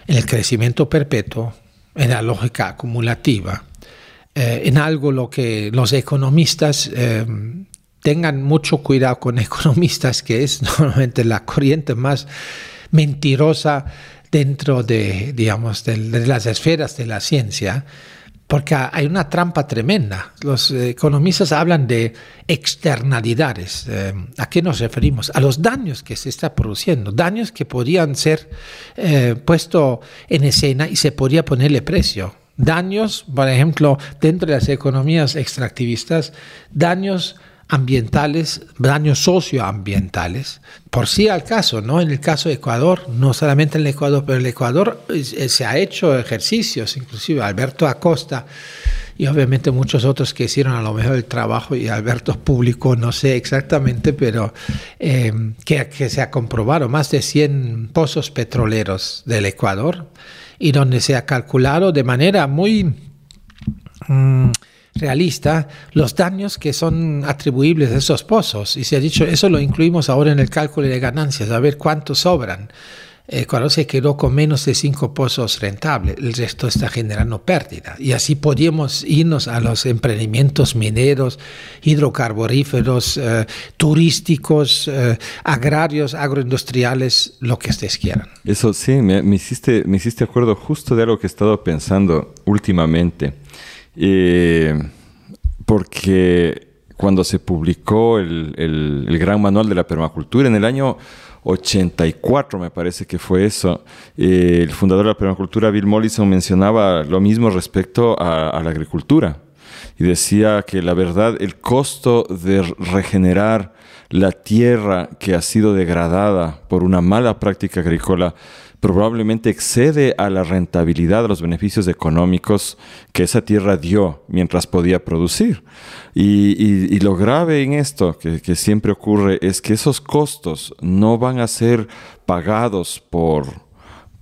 [SPEAKER 2] En el crecimiento perpetuo, en la lógica acumulativa, eh, en algo lo que los economistas eh, tengan mucho cuidado con economistas, que es normalmente la corriente más mentirosa dentro de, digamos, de las esferas de la ciencia, porque hay una trampa tremenda. Los economistas hablan de externalidades. Eh, ¿A qué nos referimos? A los daños que se está produciendo, daños que podrían ser eh, puestos en escena y se podría ponerle precio. Daños, por ejemplo, dentro de las economías extractivistas, daños ambientales, daños socioambientales. Por sí al caso, ¿no? En el caso de Ecuador, no solamente en el Ecuador, pero en el Ecuador eh, se ha hecho ejercicios, inclusive Alberto Acosta y obviamente muchos otros que hicieron a lo mejor el trabajo y Alberto publicó, no sé exactamente, pero eh, que, que, se ha comprobado más de 100 pozos petroleros del Ecuador y donde se ha calculado de manera muy... Mm, realista los daños que son atribuibles a esos pozos. Y se ha dicho, eso lo incluimos ahora en el cálculo de ganancias, a ver cuántos sobran. Ecuador se quedó con menos de cinco pozos rentables, el resto está generando pérdida. Y así podríamos irnos a los emprendimientos mineros, hidrocarburíferos, eh, turísticos, eh, agrarios, agroindustriales, lo que ustedes quieran.
[SPEAKER 1] Eso sí, me, hiciste, me hiciste acuerdo justo de algo que he estado pensando últimamente. Eh, porque cuando se publicó el, Gran Manual de la Permacultura en el año 84, me parece que fue eso, eh, el fundador de la permacultura, Bill Mollison, mencionaba lo mismo respecto a la agricultura y decía que la verdad, el costo de regenerar la tierra que ha sido degradada por una mala práctica agrícola probablemente excede a la rentabilidad, a los beneficios económicos que esa tierra dio mientras podía producir. Y, lo grave en esto, que, siempre ocurre, es que esos costos no van a ser pagados por,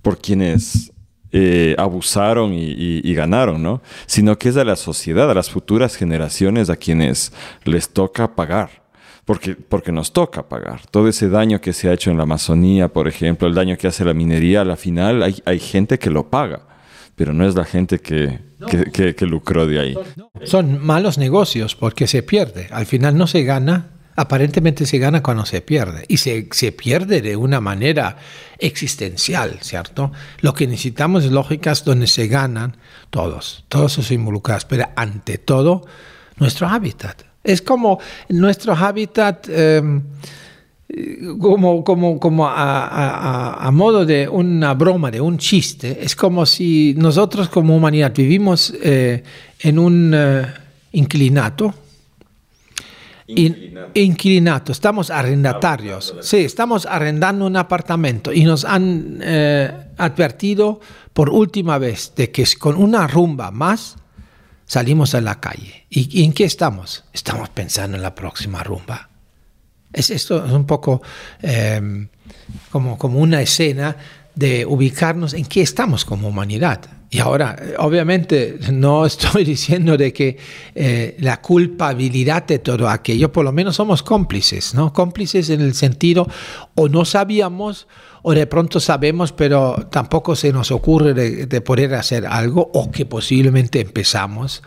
[SPEAKER 1] por quienes eh, abusaron y, ganaron, ¿no? Sino que es a la sociedad, a las futuras generaciones a quienes les toca pagar porque, porque nos toca pagar. Todo ese daño que se ha hecho en la Amazonía, por ejemplo, el daño que hace la minería, a la final hay, hay gente que lo paga, pero no es la gente que, que, que, lucró de ahí.
[SPEAKER 2] Son malos negocios porque se pierde. Al final no se gana, aparentemente se gana cuando se pierde. Y se, se pierde de una manera existencial, ¿cierto? Lo que necesitamos es lógicas donde se ganan todos, todos esos involucrados, pero ante todo nuestro hábitat es como nuestro hábitat, em, como, como, como a, modo de una broma, de un chiste, es como si nosotros como humanidad vivimos eh, en un eh, inclinato. Estamos arrendatarios. Sí, estamos arrendando un apartamento y nos han eh, advertido por última vez de que con una rumba más salimos a la calle. ¿Y, en qué estamos? Estamos pensando en la próxima rumba. Es, esto es un poco em, como, como una escena de ubicarnos en qué estamos como humanidad. Y ahora, obviamente, no estoy diciendo de que eh, la culpabilidad de todo aquello, por lo menos somos cómplices, ¿no? Cómplices en el sentido, o no sabíamos, o de pronto sabemos, pero tampoco se nos ocurre de, poder hacer algo, o que posiblemente empezamos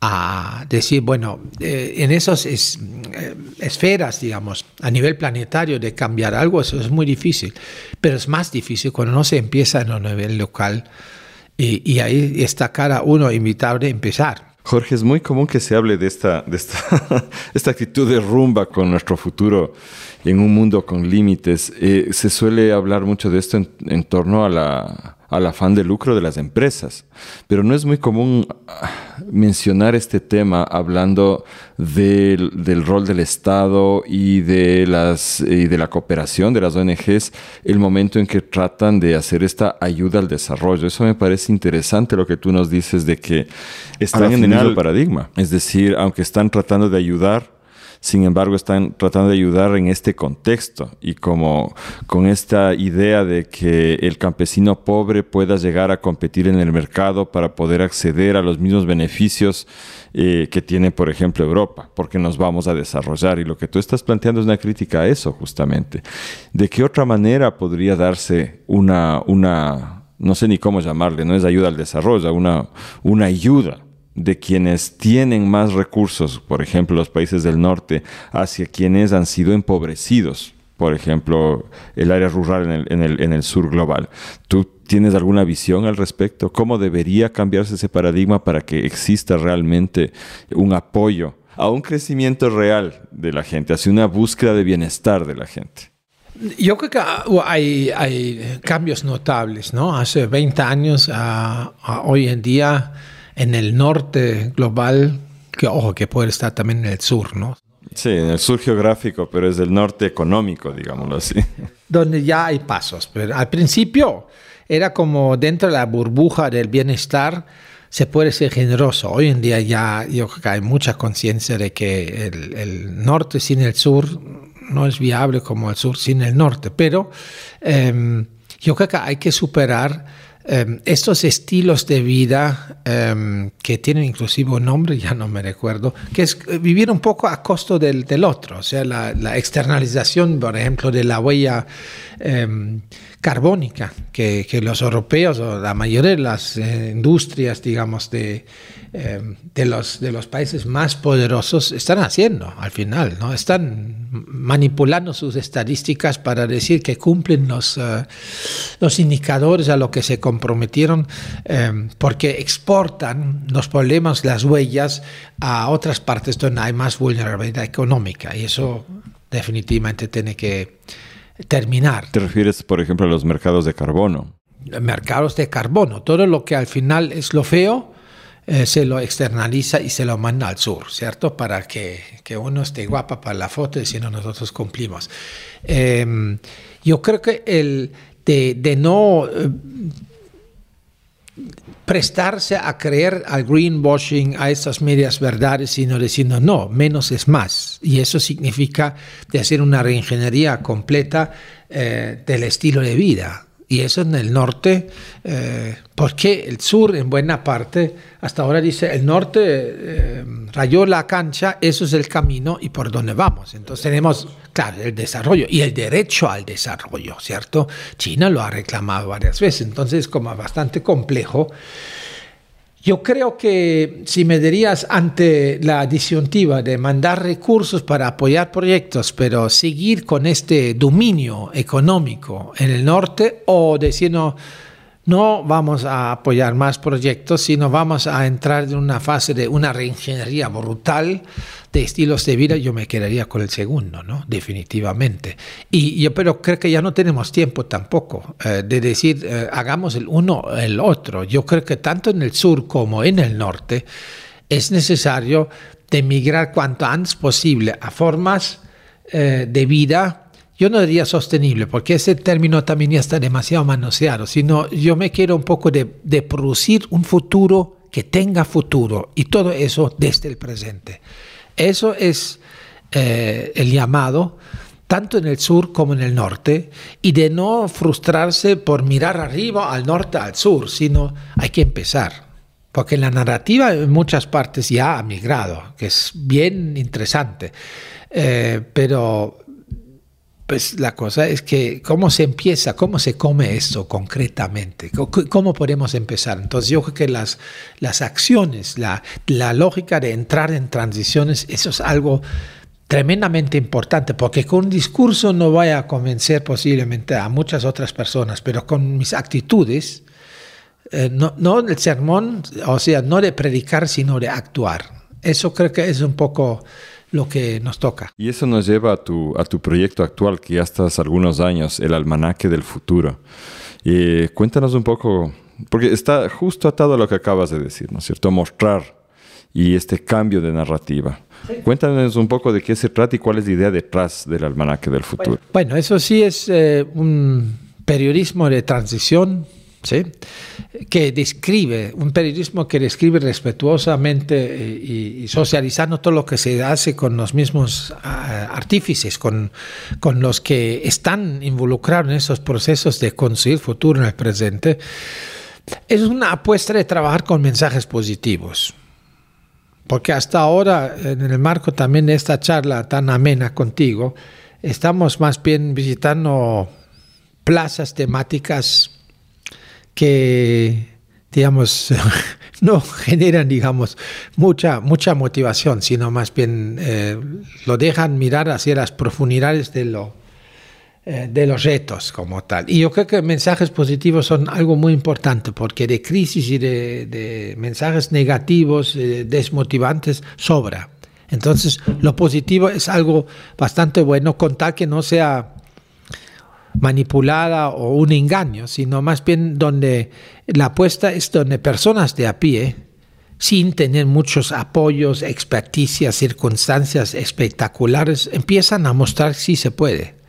[SPEAKER 2] a decir, bueno, eh, en esas es, eh, esferas, digamos, a nivel planetario de cambiar algo, eso es muy difícil, pero es más difícil cuando no se empieza en un nivel local y, ahí está cada uno invitable a empezar.
[SPEAKER 1] Jorge, es muy común que se hable de esta, de esta, esta actitud de rumba con nuestro futuro en un mundo con límites. Eh, se suele hablar mucho de esto en, torno a la, al afán de lucro de las empresas, pero no es muy común ah, mencionar este tema hablando del, del rol del Estado y de, las, y de la cooperación de las ONGs, el momento en que tratan de hacer esta ayuda al desarrollo. Eso me parece interesante lo que tú nos dices de que están en el mismo paradigma. Es decir, aunque están tratando de ayudar, sin embargo están tratando de ayudar en este contexto y como con esta idea de que el campesino pobre pueda llegar a competir en el mercado para poder acceder a los mismos beneficios eh, que tiene, por ejemplo, Europa, porque nos vamos a desarrollar. Y lo que tú estás planteando es una crítica a eso, justamente. ¿De qué otra manera podría darse una, una no sé ni cómo llamarle, no es ayuda al desarrollo, una, una ayuda de quienes tienen más recursos, por ejemplo los países del norte, hacia quienes han sido empobrecidos, por ejemplo el área rural en el, en el, en el sur global. ¿Tú tienes alguna visión al respecto? ¿Cómo debería cambiarse ese paradigma para que exista realmente un apoyo a un crecimiento real de la gente, hacia una búsqueda de bienestar de la gente?
[SPEAKER 2] Yo creo que hay, hay cambios notables, ¿no? Hace 20 años a hoy en día en el norte global, que ojo, que puede estar también en el sur, ¿no?
[SPEAKER 1] Sí, en el sur geográfico, pero es el norte económico, digámoslo así.
[SPEAKER 2] Donde ya hay pasos, pero al principio era como dentro de la burbuja del bienestar se puede ser generoso. Hoy en día ya yo creo que hay mucha conciencia de que el, norte sin el sur no es viable como el sur sin el norte, pero em, yo creo que hay que superar Em, estos estilos de vida em, que tienen inclusive un nombre, ya no me recuerdo, que es eh, vivir un poco a costo del, del otro, o sea, la, la, externalización, por ejemplo, de la huella em, carbónica que, los europeos o la mayoría de las eh, industrias, digamos, de, eh, de, los, de los países más poderosos están haciendo al final, ¿no? Están manipulando sus estadísticas para decir que cumplen los, eh, los indicadores a lo que se comprometieron porque exportan los problemas, las huellas a otras partes donde hay más vulnerabilidad económica y eso definitivamente tiene que terminar.
[SPEAKER 1] ¿Te refieres, por ejemplo, a los mercados de carbono?
[SPEAKER 2] Mercados de carbono, todo lo que al final es lo feo, eh, se lo externaliza y se lo manda al sur, ¿cierto? Para que, que uno esté guapa para la foto y si no nosotros cumplimos. Em, yo creo que el de, de no eh, prestarse a creer al greenwashing, a estas medias verdades, sino diciendo no, menos es más. Y eso significa hacer una reingeniería completa eh, del estilo de vida. Y eso en el norte, eh, porque el sur en buena parte, hasta ahora dice, el norte eh, rayó la cancha, eso es el camino y por dónde vamos. Entonces tenemos, claro, el desarrollo y el derecho al desarrollo, ¿cierto? China lo ha reclamado varias veces, entonces es como bastante complejo. Yo creo que si me dirías ante la disyuntiva de mandar recursos para apoyar proyectos, pero seguir con este dominio económico en el norte o decir no, no vamos a apoyar más proyectos, sino vamos a entrar en una fase de una reingeniería brutal de estilos de vida, yo me quedaría con el segundo, ¿no? Definitivamente. Y yo pero creo que ya no tenemos tiempo tampoco eh, de decir eh, hagamos el uno el otro. Yo creo que tanto en el sur como en el norte es necesario de migrar cuanto antes posible a formas eh, de vida yo no diría sostenible, porque ese término también ya está demasiado manoseado, sino yo me quiero un poco de, de, producir un futuro que tenga futuro y todo eso desde el presente. Eso es eh, el llamado, tanto en el sur como en el norte, y de no frustrarse por mirar arriba, al norte, al sur, sino hay que empezar. Porque la narrativa en muchas partes ya ha migrado, que es bien interesante. Eh, pero pues la cosa es que cómo se empieza, cómo se come esto concretamente, cómo podemos empezar. Entonces yo creo que las, las acciones, la, la lógica de entrar en transiciones, eso es algo tremendamente importante, porque con un discurso no voy a convencer posiblemente a muchas otras personas, pero con mis actitudes, eh, no, no el sermón, o sea, no de predicar, sino de actuar. Eso creo que es un poco lo que nos toca.
[SPEAKER 1] Y eso nos lleva a tu, a tu proyecto actual, que ya estás algunos años, el Almanaque del Futuro. Y cuéntanos un poco, porque está justo atado a lo que acabas de decir, ¿no es cierto? Mostrar y este cambio de narrativa. Cuéntanos un poco de qué se trata y cuál es la idea detrás del Almanaque del Futuro.
[SPEAKER 2] Bueno, eso sí es eh, un periodismo de transición ¿sí? que describe, un periodismo que describe respetuosamente eh, y, socializando todo lo que se hace con los mismos ah, artífices, con, con los que están involucrados en esos procesos de construir futuro en el presente, es una apuesta de trabajar con mensajes positivos. Porque hasta ahora, en el marco también de esta charla tan amena contigo, estamos más bien visitando plazas temáticas que, digamos, no generan, digamos, mucha, mucha motivación, sino más bien eh, lo dejan mirar hacia las profundidades de, lo, eh, de los retos como tal. Y yo creo que mensajes positivos son algo muy importante, porque de crisis y de, de mensajes negativos, eh, desmotivantes, sobra. Entonces, lo positivo es algo bastante bueno, con tal que no sea manipulada o un engaño, sino más bien donde la apuesta es donde personas de a pie sin tener muchos apoyos, experticias, circunstancias espectaculares, empiezan a mostrar si se puede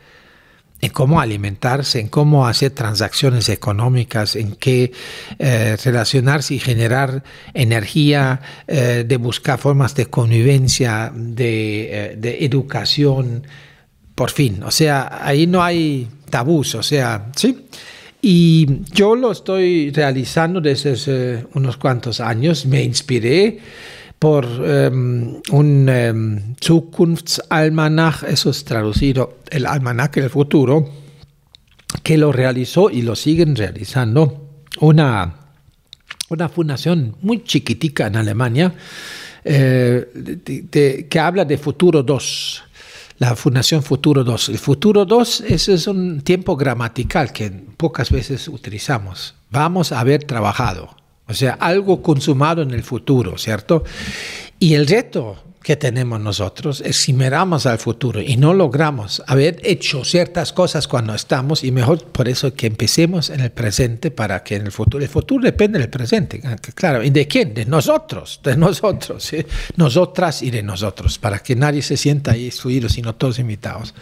[SPEAKER 2] en cómo alimentarse, en cómo hacer transacciones económicas, en qué eh, relacionarse y generar energía, eh, de buscar formas de convivencia, de, eh, de, educación, por fin. O sea, ahí no hay tabús, o sea, sí. Y yo lo estoy realizando desde unos cuantos años, me inspiré por um, un um, Zukunftsalmanach, eso es traducido, el almanaque del futuro, que lo realizó y lo siguen realizando. Una, una fundación muy chiquitica en Alemania eh, que habla de Futuro 2 la Fundación Futuro 2. El Futuro 2 ese es un tiempo gramatical que pocas veces utilizamos. Vamos a haber trabajado. O sea, algo consumado en el futuro, ¿cierto? Y el reto que tenemos nosotros es al futuro y no logramos haber hecho ciertas cosas cuando estamos, y mejor por eso que empecemos en el presente para que en el futuro, el futuro depende del presente, claro, ¿y de quién? De nosotros, de nosotros, ¿sí? nosotras y de nosotros, para que nadie se sienta ahí excluido, sino todos invitados.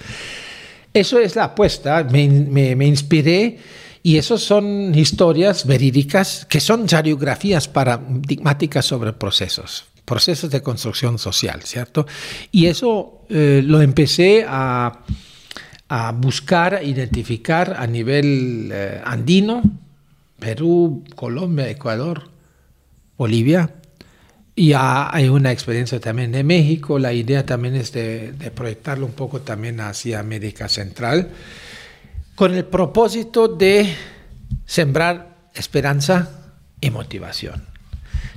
[SPEAKER 2] Eso es la apuesta, me inspiré y esas son historias verídicas que son radiografías paradigmáticas sobre procesos, procesos de construcción social, ¿cierto? Y eso eh, lo empecé a, a, buscar, identificar a nivel eh, andino, Perú, Colombia, Ecuador, Bolivia. Y hay una experiencia también de México. La idea también es de, de proyectarlo un poco también hacia América Central con el propósito de sembrar esperanza y motivación.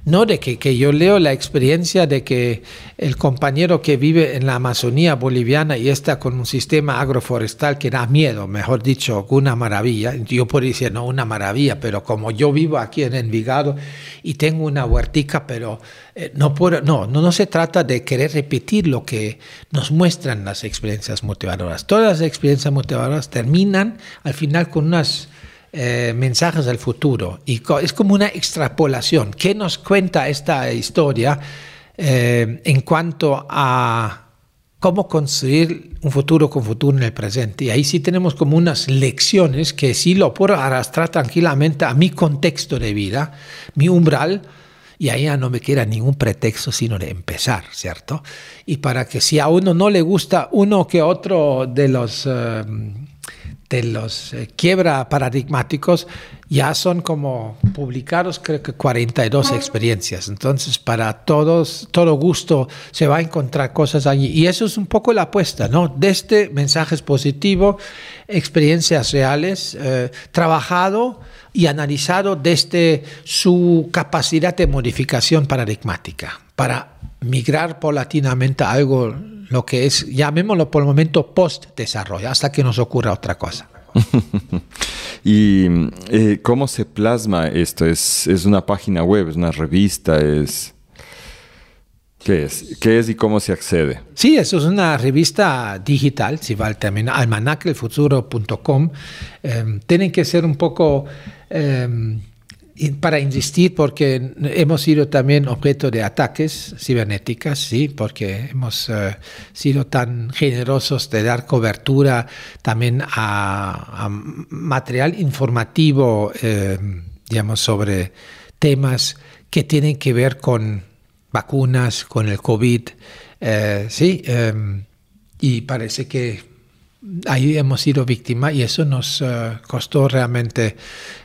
[SPEAKER 2] No de que, que, yo leo la experiencia de que el compañero que vive en la Amazonía boliviana y está con un sistema agroforestal que da miedo, mejor dicho, una maravilla. Yo podría decir, no, una maravilla, pero como yo vivo aquí en Envigado y tengo una huertica, pero eh, no, puedo, no, no, no se trata de querer repetir lo que nos muestran las experiencias motivadoras. Todas las experiencias motivadoras terminan al final con unas eh, mensajes del futuro. Y es como una extrapolación. ¿Qué nos cuenta esta historia eh, en cuanto a cómo construir un futuro con futuro en el presente? Y ahí sí tenemos como unas lecciones que sí lo puedo arrastrar tranquilamente a mi contexto de vida, mi umbral. Y ahí ya no me queda ningún pretexto sino de empezar, ¿cierto? Y para que si a uno no le gusta uno que otro de los... Eh, de los eh, quiebra paradigmáticos ya son como publicados creo que 42 experiencias. Entonces, para todos, todo gusto se va a encontrar cosas allí. Y eso es un poco la apuesta, ¿no? De este mensaje positivo, experiencias reales, eh, trabajado y analizado desde su capacidad de modificación paradigmática para migrar paulatinamente a algo lo que es, llamémoslo por el momento, post-desarrollo, hasta que nos ocurra otra cosa.
[SPEAKER 1] ¿Y eh, cómo se plasma esto? ¿Es, ¿Es, una página web? ¿Es una revista? ¿Es... ¿Qué es? ¿Qué es y cómo se accede?
[SPEAKER 2] Sí, eso es una revista digital, si vale también, almanacelfuturo.com. Eh, tienen que ser un poco... Eh, para insistir, porque hemos sido también objeto de ataques cibernéticas, sí, porque hemos uh, sido tan generosos de dar cobertura también a, material informativo, eh, digamos, sobre temas que tienen que ver con vacunas, con el COVID, eh, sí, eh, y parece que ahí hemos sido víctimas y eso nos uh, costó realmente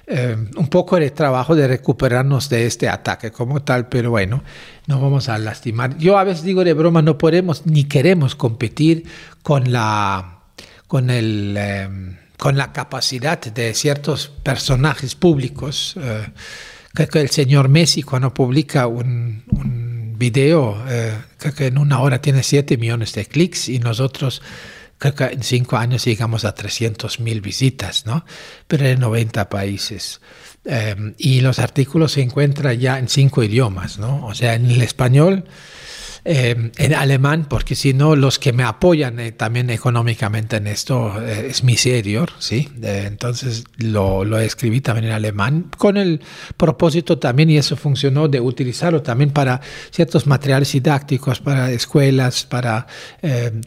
[SPEAKER 2] eh, un poco de trabajo de recuperarnos de este ataque como tal, pero bueno, no vamos a lastimar. Yo a veces digo de broma, no podemos ni queremos competir con la, con el, eh, con la capacidad de ciertos personajes públicos. Eh, que el señor Messi cuando publica un, video, eh, que en una hora tiene 7 millones de clics y nosotros creo que en cinco años llegamos a 300 mil visitas, ¿no? Pero en 90 países. Eh, y los artículos se encuentran ya en cinco idiomas, ¿no? O sea, en el español, eh, en alemán, porque si no, los que me apoyan eh, también económicamente en esto eh, es mi serio, ¿sí? entonces lo, lo, escribí también en alemán, con el propósito también, y eso funcionó, de utilizarlo también para ciertos materiales didácticos, para escuelas, para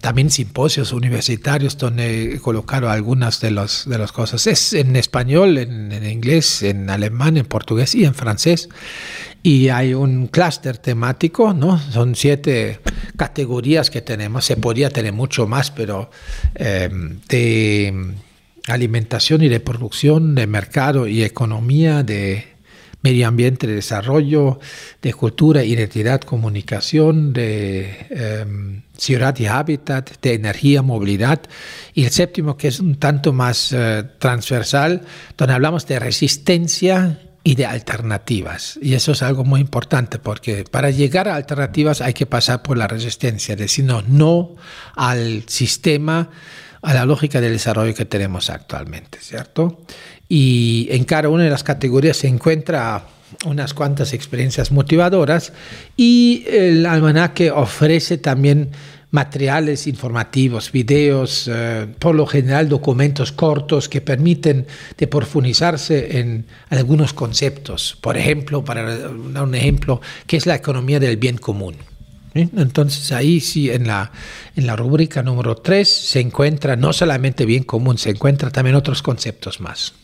[SPEAKER 2] también simposios universitarios, donde he colocado algunas de, los, de las cosas. Es en español, en inglés, en alemán, en portugués y en francés y hay un clúster temático, ¿no? Son siete categorías que tenemos, se podría tener mucho más, pero em, de alimentación y de producción, de mercado y economía, de medio ambiente, de desarrollo, de cultura, identidad, comunicación, de em, ciudad y hábitat, de energía, movilidad, y el séptimo que es un tanto más eh, transversal, donde hablamos de resistencia y de alternativas. Y eso es algo muy importante porque para llegar a alternativas hay que pasar por la resistencia, decir no, no al sistema, a la lógica del desarrollo que tenemos actualmente, ¿cierto? Y en cada una de las categorías se encuentra unas cuantas experiencias motivadoras y el almanaque ofrece también materiales informativos, videos, eh, por lo general documentos cortos que permiten de profundizarse en algunos conceptos. Por ejemplo, para dar un ejemplo, ¿qué es la economía del bien común? Entonces ahí sí, en la, en la rúbrica número 3 se encuentra no solamente bien común, se encuentra también otros conceptos más.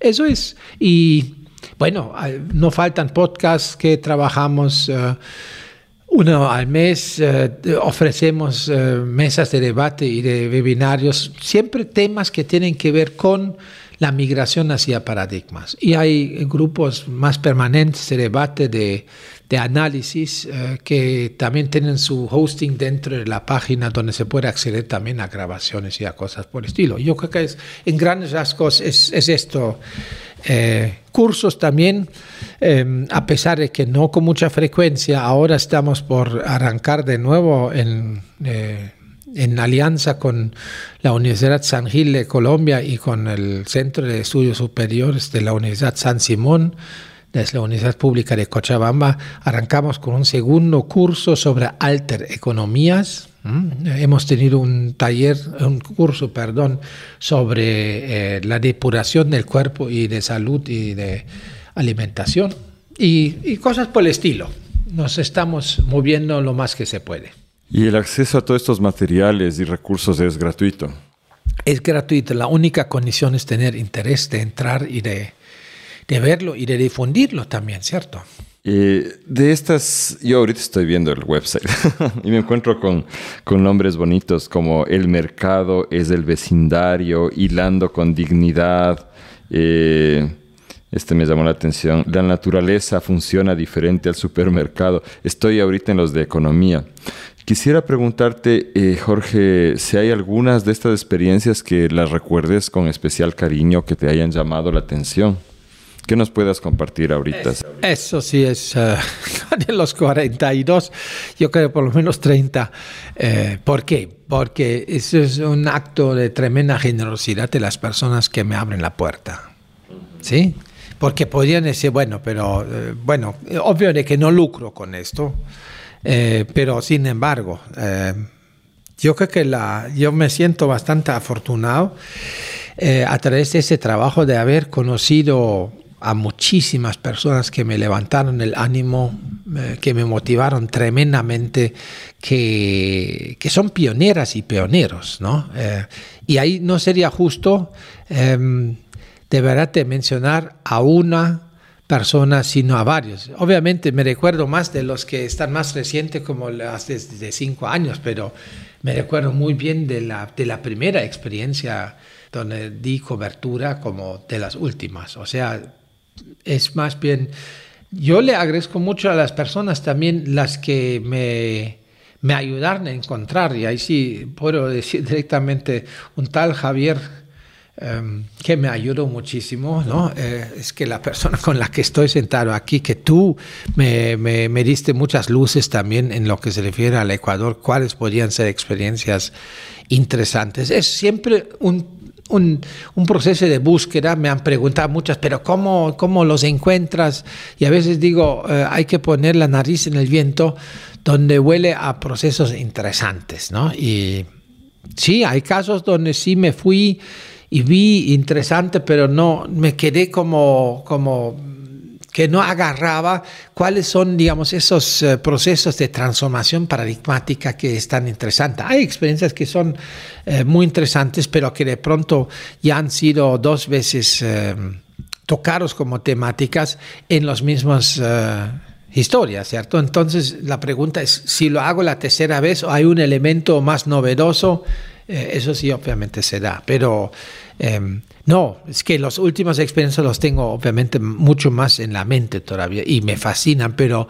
[SPEAKER 2] Eso es. Y bueno, no faltan podcasts que trabajamos. Eh, uno al mes eh, ofrecemos eh, mesas de debate y de webinarios, siempre temas que tienen que ver con la migración hacia paradigmas. Y hay grupos más permanentes de debate, de, de análisis, eh, que también tienen su hosting dentro de la página donde se puede acceder también a grabaciones y a cosas por el estilo. Yo creo que es, en grandes rasgos es, es esto. cursos también Em, a pesar de que no con mucha frecuencia, ahora estamos por arrancar de nuevo en, eh, en alianza con la Universidad San Gil de Colombia y con el Centro de Estudios Superiores de la Universidad San Simón desde la Universidad Pública de Cochabamba, arrancamos con un segundo curso sobre alter economías. Hemos tenido un taller, un curso, perdón, sobre eh, la depuración del cuerpo y de salud y de alimentación y, cosas por el estilo. Nos estamos moviendo lo más que se puede.
[SPEAKER 1] ¿Y el acceso a todos estos materiales y recursos es gratuito?
[SPEAKER 2] Es gratuito. La única condición es tener interés de entrar y de, de verlo y de difundirlo también, ¿cierto?
[SPEAKER 1] Eh, de estas, yo ahorita estoy viendo el website y me encuentro con, con, nombres bonitos como el mercado es el vecindario, hilando con dignidad. Eh, este me llamó la atención. La naturaleza funciona diferente al supermercado. Estoy ahorita en los de economía. Quisiera preguntarte, eh, Jorge, si hay algunas de estas experiencias que las recuerdes con especial cariño, que te hayan llamado la atención. ¿Qué nos puedas compartir ahorita?
[SPEAKER 2] Eso, sí es uh, de los 42, yo creo por lo menos 30. Eh, ¿Por qué? Porque eso es un acto de tremenda generosidad de las personas que me abren la puerta. ¿Sí? porque podrían decir, bueno, pero, eh, bueno, obvio de que no lucro con esto, eh, pero sin embargo, eh, yo creo que la, yo me siento bastante afortunado a través de ese trabajo de haber conocido a muchísimas personas que me levantaron el ánimo, que me motivaron tremendamente, que, que, son pioneras y pioneros, ¿no? y ahí no sería justo deberá de mencionar a una persona, sino a varios. Obviamente me recuerdo más de los que están más recientes, como las cinco años, pero me recuerdo muy bien de la, de la primera experiencia donde di cobertura como de las últimas. O sea, es más bien, yo le agradezco mucho a las personas también las que me, me ayudaron a encontrar, y ahí sí puedo decir directamente, un tal Javier Em, que me ayudó muchísimo, ¿no? Eh, es que la persona con la que estoy sentado aquí, que tú me, me, me, diste muchas luces también en lo que se refiere al Ecuador, cuáles podrían ser experiencias interesantes. Es siempre un, un, un, proceso de búsqueda. Me han preguntado muchas, pero ¿cómo, cómo los encuentras? Y a veces digo, eh, hay que poner la nariz en el viento donde huele a procesos interesantes, ¿no? Y sí, hay casos donde sí me fui y vi interesante, pero no me quedé como, como que no agarraba cuáles son, digamos, esos eh, procesos de transformación paradigmática que están interesantes. Hay experiencias que son eh, muy interesantes, pero que de pronto ya han sido dos veces eh, tocados como temáticas en los mismos historias, ¿cierto? Entonces la pregunta es si lo hago la tercera vez o hay un elemento más novedoso, eso sí obviamente se da, pero Em, no, es que las últimas experiencias los tengo obviamente mucho más en la mente todavía y me fascinan, pero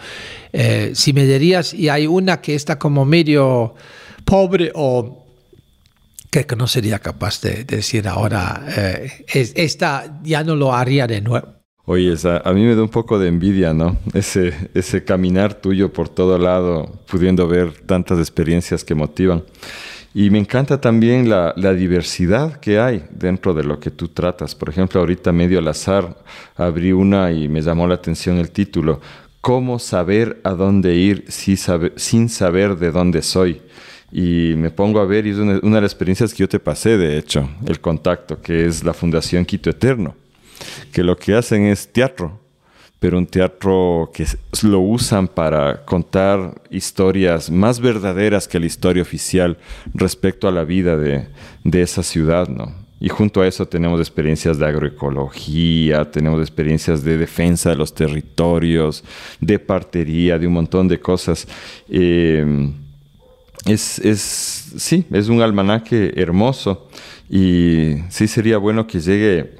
[SPEAKER 2] eh, si me dirías, y hay una que está como medio pobre o que no sería capaz de, decir ahora, eh, esta ya no lo haría de nuevo.
[SPEAKER 1] Oye, a mí me da un poco de envidia, ¿no? Ese caminar tuyo por todo lado, pudiendo ver tantas experiencias que motivan. Y me encanta también la, diversidad que hay dentro de lo que tú tratas. Por ejemplo, ahorita medio al azar abrí una y me llamó la atención el título, ¿Cómo saber a dónde ir sin saber de dónde soy? Y me pongo a ver, y es una, una de las experiencias que yo te pasé, de hecho, el contacto, que es la Fundación Quito Eterno, que lo que hacen es teatro pero un teatro que lo usan para contar historias más verdaderas que la historia oficial respecto a la vida de, esa ciudad, ¿no? Y junto a eso tenemos experiencias de agroecología, tenemos experiencias de defensa de los territorios, de partería, de un montón de cosas. Em, es, es, sí, es un almanaque hermoso y sí sería bueno que llegue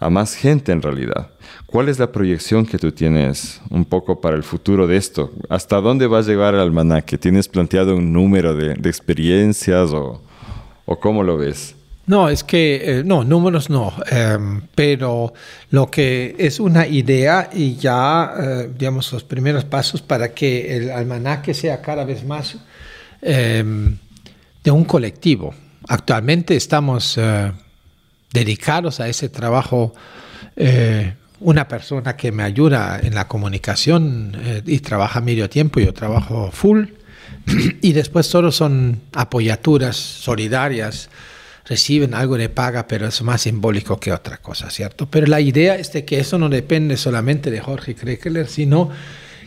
[SPEAKER 1] a más gente en realidad. ¿Cuál es la proyección que tú tienes un poco para el futuro de esto? ¿Hasta dónde va a llegar el almanaque? ¿Tienes planteado un número de, experiencias o, cómo lo ves?
[SPEAKER 2] No, es que, eh, no, números no, em, pero lo que es una idea y ya, eh, digamos, los primeros pasos para que el almanaque sea cada vez más em, de un colectivo. Actualmente estamos eh, dedicados a ese trabajo una persona que me ayuda en la comunicación eh, y trabaja medio tiempo, yo trabajo full, y después solo son apoyaturas solidarias, reciben algo de paga, pero es más simbólico que otra cosa, ¿cierto? Pero la idea es de que eso no depende solamente de Jorge Krekeler, sino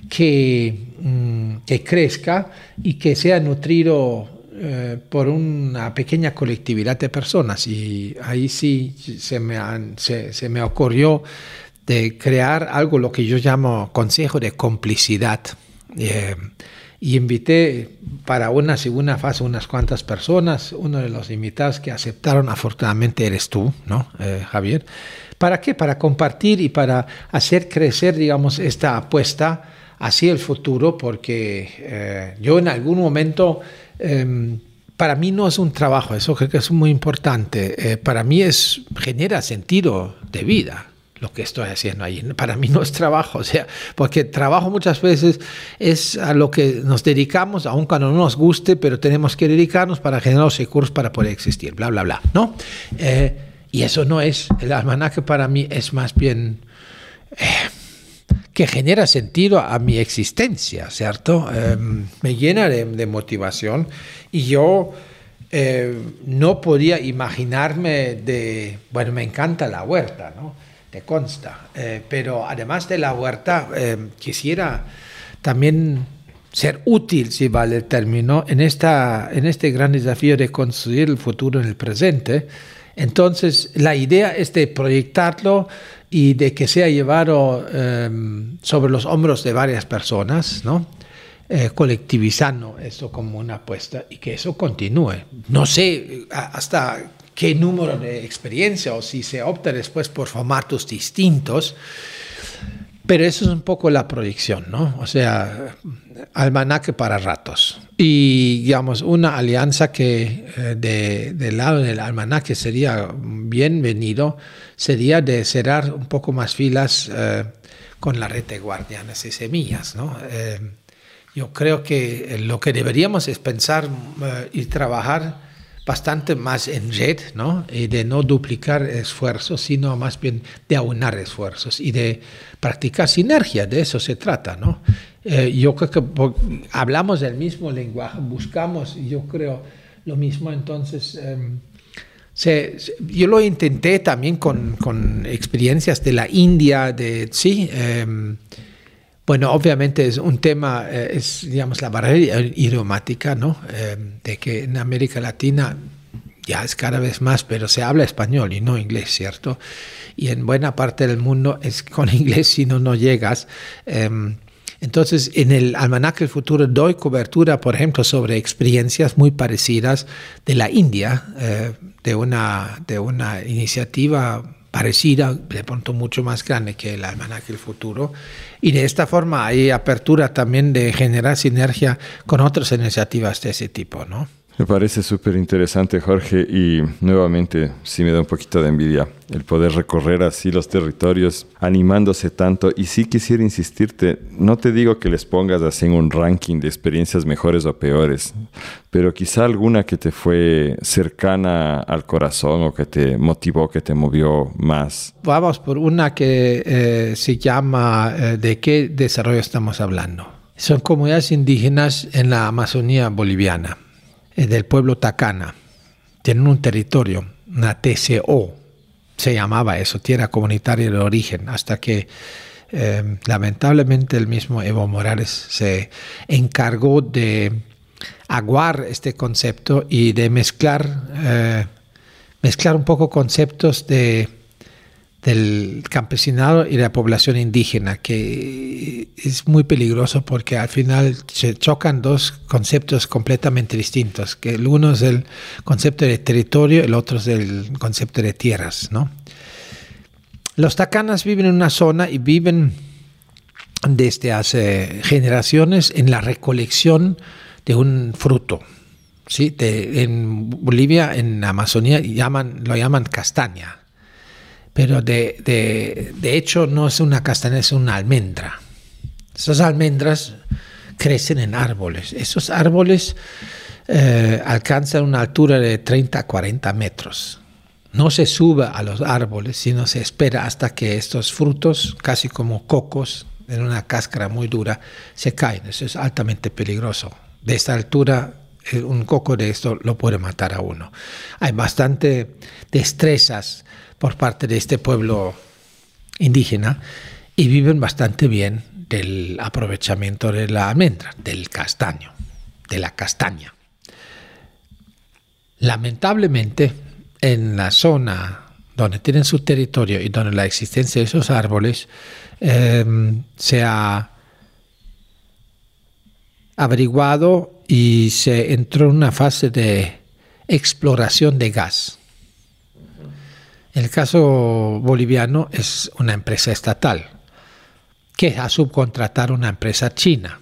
[SPEAKER 2] que, mm, que crezca y que sea nutrido eh, por una pequeña colectividad de personas. Y ahí sí se me, se, se me ocurrió de crear algo lo que yo llamo consejo de complicidad. Eh, y invité para una segunda fase unas cuantas personas. Uno de los invitados que aceptaron, afortunadamente, eres tú, ¿no, eh, Javier? ¿Para qué? Para compartir y para hacer crecer, digamos, esta apuesta hacia el futuro, porque eh, yo en algún momento, em, para mí no es un trabajo, eso creo que es muy importante, para mí es, genera sentido de vida lo que estoy haciendo ahí. Para mí no es trabajo, o sea, porque trabajo muchas veces es a lo que nos dedicamos, aun cuando no nos guste, pero tenemos que dedicarnos para generar los recursos para poder existir, bla, bla, bla, ¿no? Eh, y eso no es, el almanaque para mí es más bien eh, que genera sentido a mi existencia, ¿cierto? Eh, me llena de, de, motivación y yo... no podía imaginarme de, bueno, me encanta la huerta, ¿no? Consta. Eh, pero además de la huerta, eh, quisiera también ser útil, si vale el término, en, esta, en este gran desafío de construir el futuro en el presente. Entonces, la idea es de proyectarlo y de que sea llevado eh, sobre los hombros de varias personas, ¿no? colectivizando esto como una apuesta y que eso continúe. No sé hasta qué número de experiencia o si se opta después por formatos distintos. Pero eso es un poco la proyección, ¿no? O sea, almanaque para ratos. Y, digamos, una alianza que eh, de, del lado del almanaque sería bienvenido, sería de cerrar un poco más filas eh, con la red de guardianes y semillas, ¿no? Eh, yo creo que lo que deberíamos es pensar y trabajar bastante más en red, ¿no? Y de no duplicar esfuerzos, sino más bien de aunar esfuerzos y de practicar sinergia, de eso se trata, ¿no? Eh, yo creo que hablamos del mismo lenguaje, buscamos, yo creo, lo mismo, entonces... Em, yo lo intenté también con, con, experiencias de la India, de, sí, em, bueno, obviamente es un tema, eh, es digamos la barrera idiomática, ¿no? Eh, de que en América Latina ya es cada vez más, pero se habla español y no inglés, ¿cierto? Y en buena parte del mundo es con inglés si no, no llegas. Em, entonces, en el Almanaque del Futuro doy cobertura, por ejemplo, sobre experiencias muy parecidas de la India, eh, de, una, de una iniciativa parecida, de pronto mucho más grande que el Almanaque del Futuro. Y de esta forma hay apertura también de generar sinergia con otras iniciativas de ese tipo, ¿no?
[SPEAKER 1] Me parece súper interesante, Jorge, y nuevamente sí me da un poquito de envidia el poder recorrer así los territorios animándose tanto. Y sí quisiera insistirte, no te digo que les pongas así en un ranking de experiencias mejores o peores, pero quizá alguna que te fue cercana al corazón o que te motivó, que te movió más.
[SPEAKER 2] Vamos por una que eh, se llama eh, ¿De qué desarrollo estamos hablando? Son comunidades indígenas en la Amazonía boliviana del pueblo Tacana. Tienen un territorio, una TCO, se llamaba eso, Tierra Comunitaria de Origen, hasta que eh, lamentablemente el mismo Evo Morales se encargó de aguar este concepto y de mezclar, eh, mezclar un poco conceptos de del campesinado y la población indígena, que es muy peligroso porque al final se chocan dos conceptos completamente distintos, que el uno es el concepto de territorio, el otro es el concepto de tierras, ¿no? Los tacanas viven en una zona y viven desde hace generaciones en la recolección de un fruto. ¿sí? en Bolivia, en Amazonía, llaman, lo llaman castaña pero de, de, hecho no es una castaña, es una almendra. Esas almendras crecen en árboles. Esos árboles eh, alcanzan una altura de 30 a 40 metros. No se sube a los árboles, sino se espera hasta que estos frutos, casi como cocos, en una cáscara muy dura, se caen. Eso es altamente peligroso. De esta altura, eh, un coco de esto lo puede matar a uno. Hay bastante destrezas por parte de este pueblo indígena y viven bastante bien del aprovechamiento de la almendra, del castaño, de la castaña. Lamentablemente, en la zona donde tienen su territorio y donde la existencia de esos árboles em, se ha averiguado y se entró en una fase de exploración de gas. El caso boliviano es una empresa estatal que ha subcontratado una empresa china.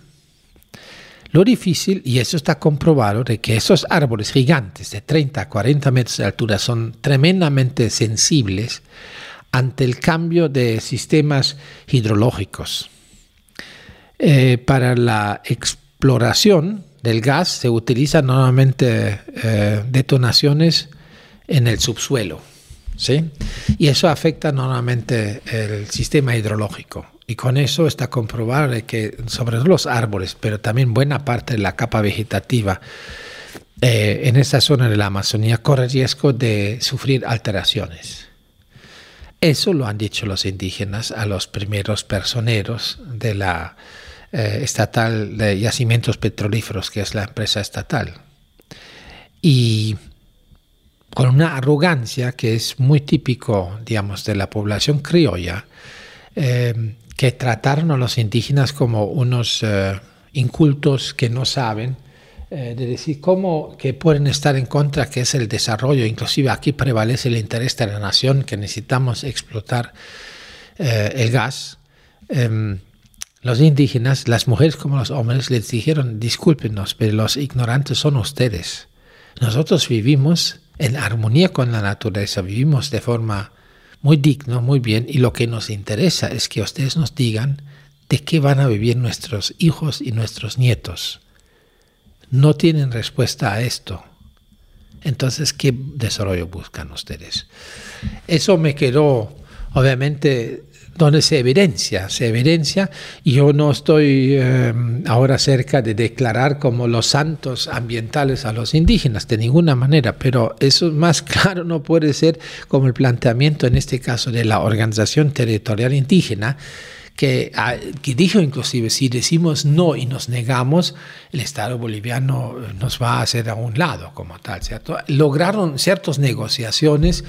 [SPEAKER 2] Lo difícil, y eso está comprobado, de que esos árboles gigantes de 30 a 40 metros de altura son tremendamente sensibles ante el cambio de sistemas hidrológicos. Eh, para la exploración del gas se utilizan normalmente eh, detonaciones en el subsuelo ¿sí? Y eso afecta normalmente el sistema hidrológico. Y con eso está comprobado que sobre los árboles, pero también buena parte de la capa vegetativa eh, en esa zona de la Amazonía corre riesgo de sufrir alteraciones. Eso lo han dicho los indígenas a los primeros personeros de la eh, estatal de yacimientos petrolíferos, que es la empresa estatal. Y con una arrogancia que es muy típico, digamos, de la población criolla, eh, que trataron a los indígenas como unos eh, incultos que no saben, eh, de decir cómo que pueden estar en contra, que es el desarrollo, inclusive aquí prevalece el interés de la nación, que necesitamos explotar el gas. Em, los indígenas, las mujeres como los hombres, les dijeron, discúlpenos, pero los ignorantes son ustedes. Nosotros vivimos en armonía con la naturaleza, vivimos de forma muy digna, muy bien, y lo que nos interesa es que ustedes nos digan de qué van a vivir nuestros hijos y nuestros nietos. No tienen respuesta a esto. Entonces, ¿qué desarrollo buscan ustedes? Eso me quedó, obviamente, donde se evidencia, se evidencia, y yo no estoy eh, ahora cerca de declarar como los santos ambientales a los indígenas, de ninguna manera, pero eso más claro no puede ser como el planteamiento en este caso de la Organización Territorial Indígena, que, ah, que, dijo inclusive, si decimos no y nos negamos, el Estado boliviano nos va a hacer a un lado como tal, ¿cierto? Lograron ciertas negociaciones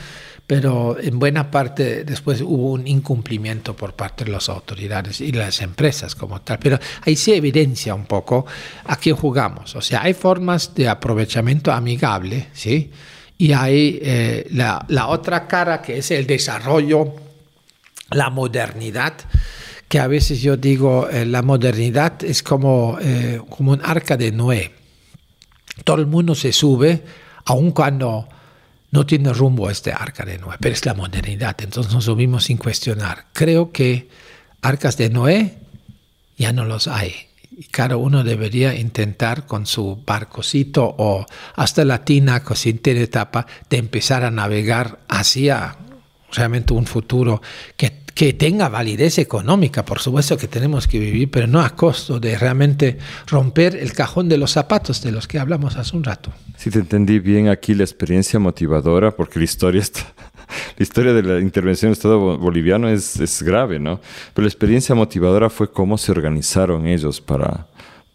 [SPEAKER 2] pero en buena parte después hubo un incumplimiento por parte de las autoridades y las empresas como tal. Pero ahí se evidencia un poco a qué jugamos. O sea, hay formas de aprovechamiento amigable, ¿sí? Y hay eh, la, la otra cara que es el desarrollo, la modernidad que a veces yo digo, eh, la modernidad es como, eh, como un arca de Noé. Todo el mundo se sube, aun cuando no tiene rumbo este arca de Noé, pero es la modernidad, entonces nos subimos sin cuestionar. Creo que arcas de Noé ya no los hay. Y cada uno debería intentar con su barcocito o hasta la tina sin de tapa de empezar a navegar hacia realmente un futuro que que tenga validez económica, por supuesto que tenemos que vivir, pero no a costo de realmente romper el cajón de los zapatos de los que hablamos hace un rato.
[SPEAKER 1] Si te entendí bien aquí la experiencia motivadora, porque la historia está, la historia de la intervención del Estado boliviano es, es, grave, ¿no? Pero la experiencia motivadora fue cómo se organizaron ellos para,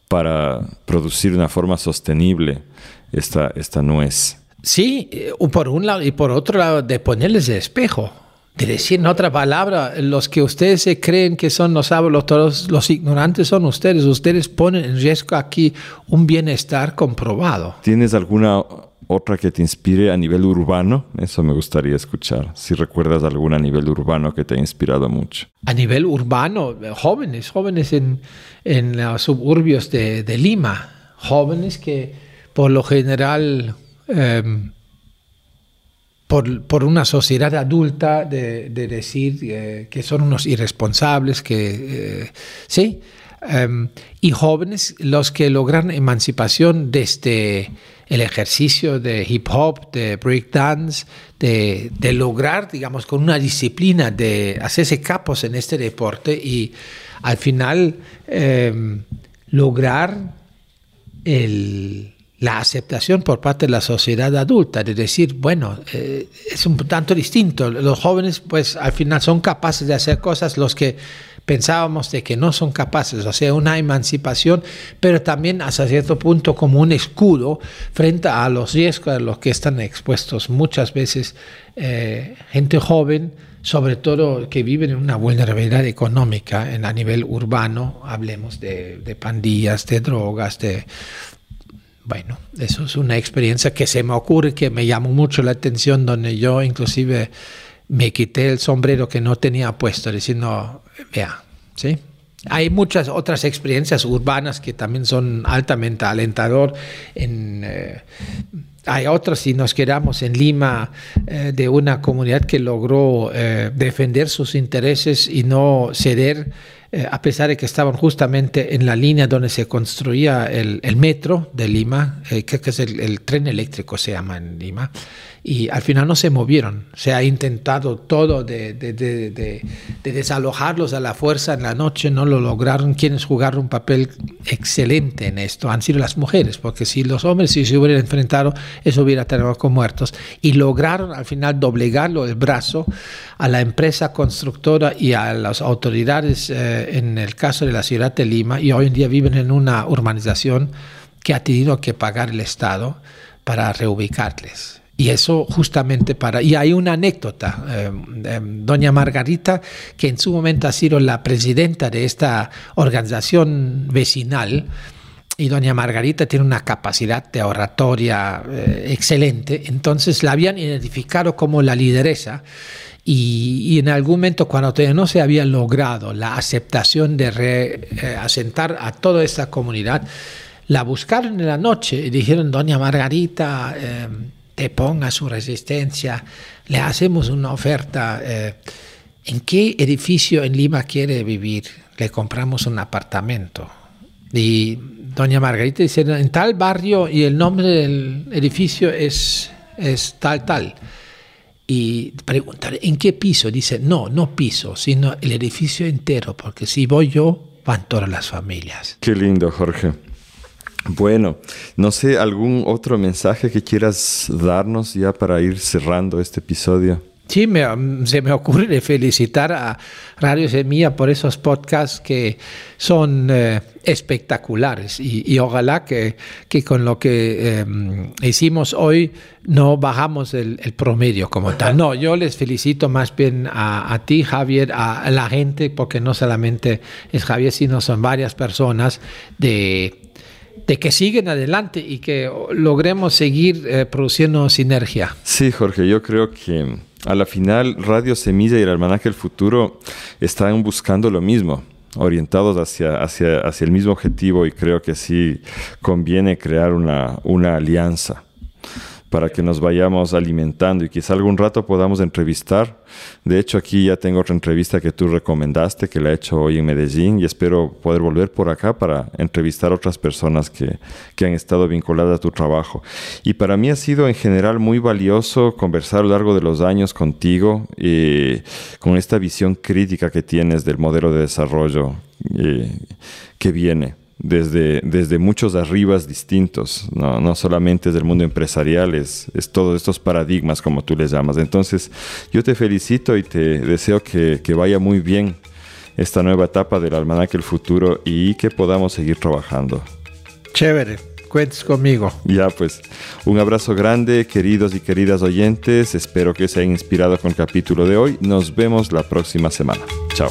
[SPEAKER 1] para producir de una forma sostenible esta, esta nuez.
[SPEAKER 2] Sí, eh, por un lado y por otro lado de ponerles de espejo de decir en otra palabra, los que ustedes se creen que son los todos los ignorantes son ustedes. Ustedes ponen en riesgo aquí un bienestar comprobado.
[SPEAKER 1] ¿Tienes alguna otra que te inspire a nivel urbano? Eso me gustaría escuchar. Si recuerdas alguna a nivel urbano que te ha inspirado mucho.
[SPEAKER 2] A nivel urbano, jóvenes, jóvenes en, en los suburbios de, de Lima, jóvenes que por lo general... Eh, por, una sociedad adulta de, decir eh, que son unos irresponsables, que eh, sí, em, y jóvenes los que logran emancipación desde el ejercicio de hip hop, de break dance, de, de lograr, digamos, con una disciplina de hacerse capos en este deporte y al final em, lograr el la aceptación por parte de la sociedad adulta, de decir, bueno, eh, es un tanto distinto. Los jóvenes, pues al final son capaces de hacer cosas los que pensábamos de que no son capaces, o sea, una emancipación, pero también hasta cierto punto como un escudo frente a los riesgos a los que están expuestos muchas veces eh, gente joven, sobre todo que viven en una vulnerabilidad económica en, a nivel urbano, hablemos de, de pandillas, de drogas, de bueno, eso es una experiencia que se me ocurre, que me llamó mucho la atención, donde yo inclusive me quité el sombrero que no tenía puesto, diciendo, vea, ¿sí? Hay muchas otras experiencias urbanas que también son altamente alentador. En, eh, hay otras, si nos quedamos en Lima, eh, de una comunidad que logró eh, defender sus intereses y no ceder eh, a pesar de que estaban justamente en la línea donde se construía el, metro de Lima, eh, que es el, tren eléctrico se llama en Lima, y al final no se movieron. Se ha intentado todo de, de, desalojarlos a la fuerza en la noche, no lo lograron. Quienes jugaron un papel excelente en esto han sido las mujeres, porque si los hombres si se hubieran enfrentado, eso hubiera terminado con muertos. Y lograron al final doblegarlo el brazo a la empresa constructora y a las autoridades, eh, en el caso de la ciudad de Lima, y hoy en día viven en una urbanización que ha tenido que pagar el Estado para reubicarles. Y eso justamente para... Y hay una anécdota. Em, em, doña Margarita, que en su momento ha sido la presidenta de esta organización vecinal, y doña Margarita tiene una capacidad de oratoria eh, excelente, entonces la habían identificado como la lideresa. Y, en algún momento, cuando todavía no se había logrado la aceptación de reasentar eh, a toda esta comunidad, la buscaron en la noche y dijeron, doña Margarita, ponga su resistencia, le hacemos una oferta. Eh, ¿En qué edificio en Lima quiere vivir? Le compramos un apartamento. y doña Margarita dice, en tal barrio y el nombre del edificio es, es tal, tal. Y preguntar, ¿en qué piso? Dice, no, no piso, sino el edificio entero, porque si voy yo, van todas las familias.
[SPEAKER 1] Qué lindo, Jorge. Bueno, no sé, ¿algún otro mensaje que quieras darnos ya para ir cerrando este episodio?
[SPEAKER 2] Sí, se me ocurre felicitar a Radio Semilla por esos podcasts que son eh, espectaculares y, ojalá que, que, con lo que em, hicimos hoy no bajamos el, promedio como tal. No, yo les felicito más bien a, ti, Javier, a la gente, porque no solamente es Javier, sino son varias personas de de que siguen adelante y que logremos seguir eh, produciendo sinergia.
[SPEAKER 1] Sí, Jorge, yo creo que a la final Radio Semilla y el Almanaque del Futuro están buscando lo mismo orientados hacia, hacia, hacia el mismo objetivo y creo que sí conviene crear una, una alianza para que nos vayamos alimentando y quizá algún rato podamos entrevistar. De hecho, aquí ya tengo otra entrevista que tú recomendaste, que la he hecho hoy en Medellín y espero poder volver por acá para entrevistar otras personas que, que han estado vinculadas a tu trabajo. Y para mí ha sido en general muy valioso conversar a lo largo de los años contigo eh, con esta visión crítica que tienes del modelo de desarrollo eh, que viene desde, desde muchos arribas distintos, no, no solamente desde el mundo empresarial, es, es, todos estos paradigmas como tú les llamas. Entonces, yo te felicito y te deseo que, que vaya muy bien esta nueva etapa del Almanaque El Futuro y que podamos seguir trabajando.
[SPEAKER 2] Chévere, cuentes conmigo.
[SPEAKER 1] Ya, pues, un abrazo grande, queridos y queridas oyentes. Espero que se hayan inspirado con el capítulo de hoy. Nos vemos la próxima semana. Chao.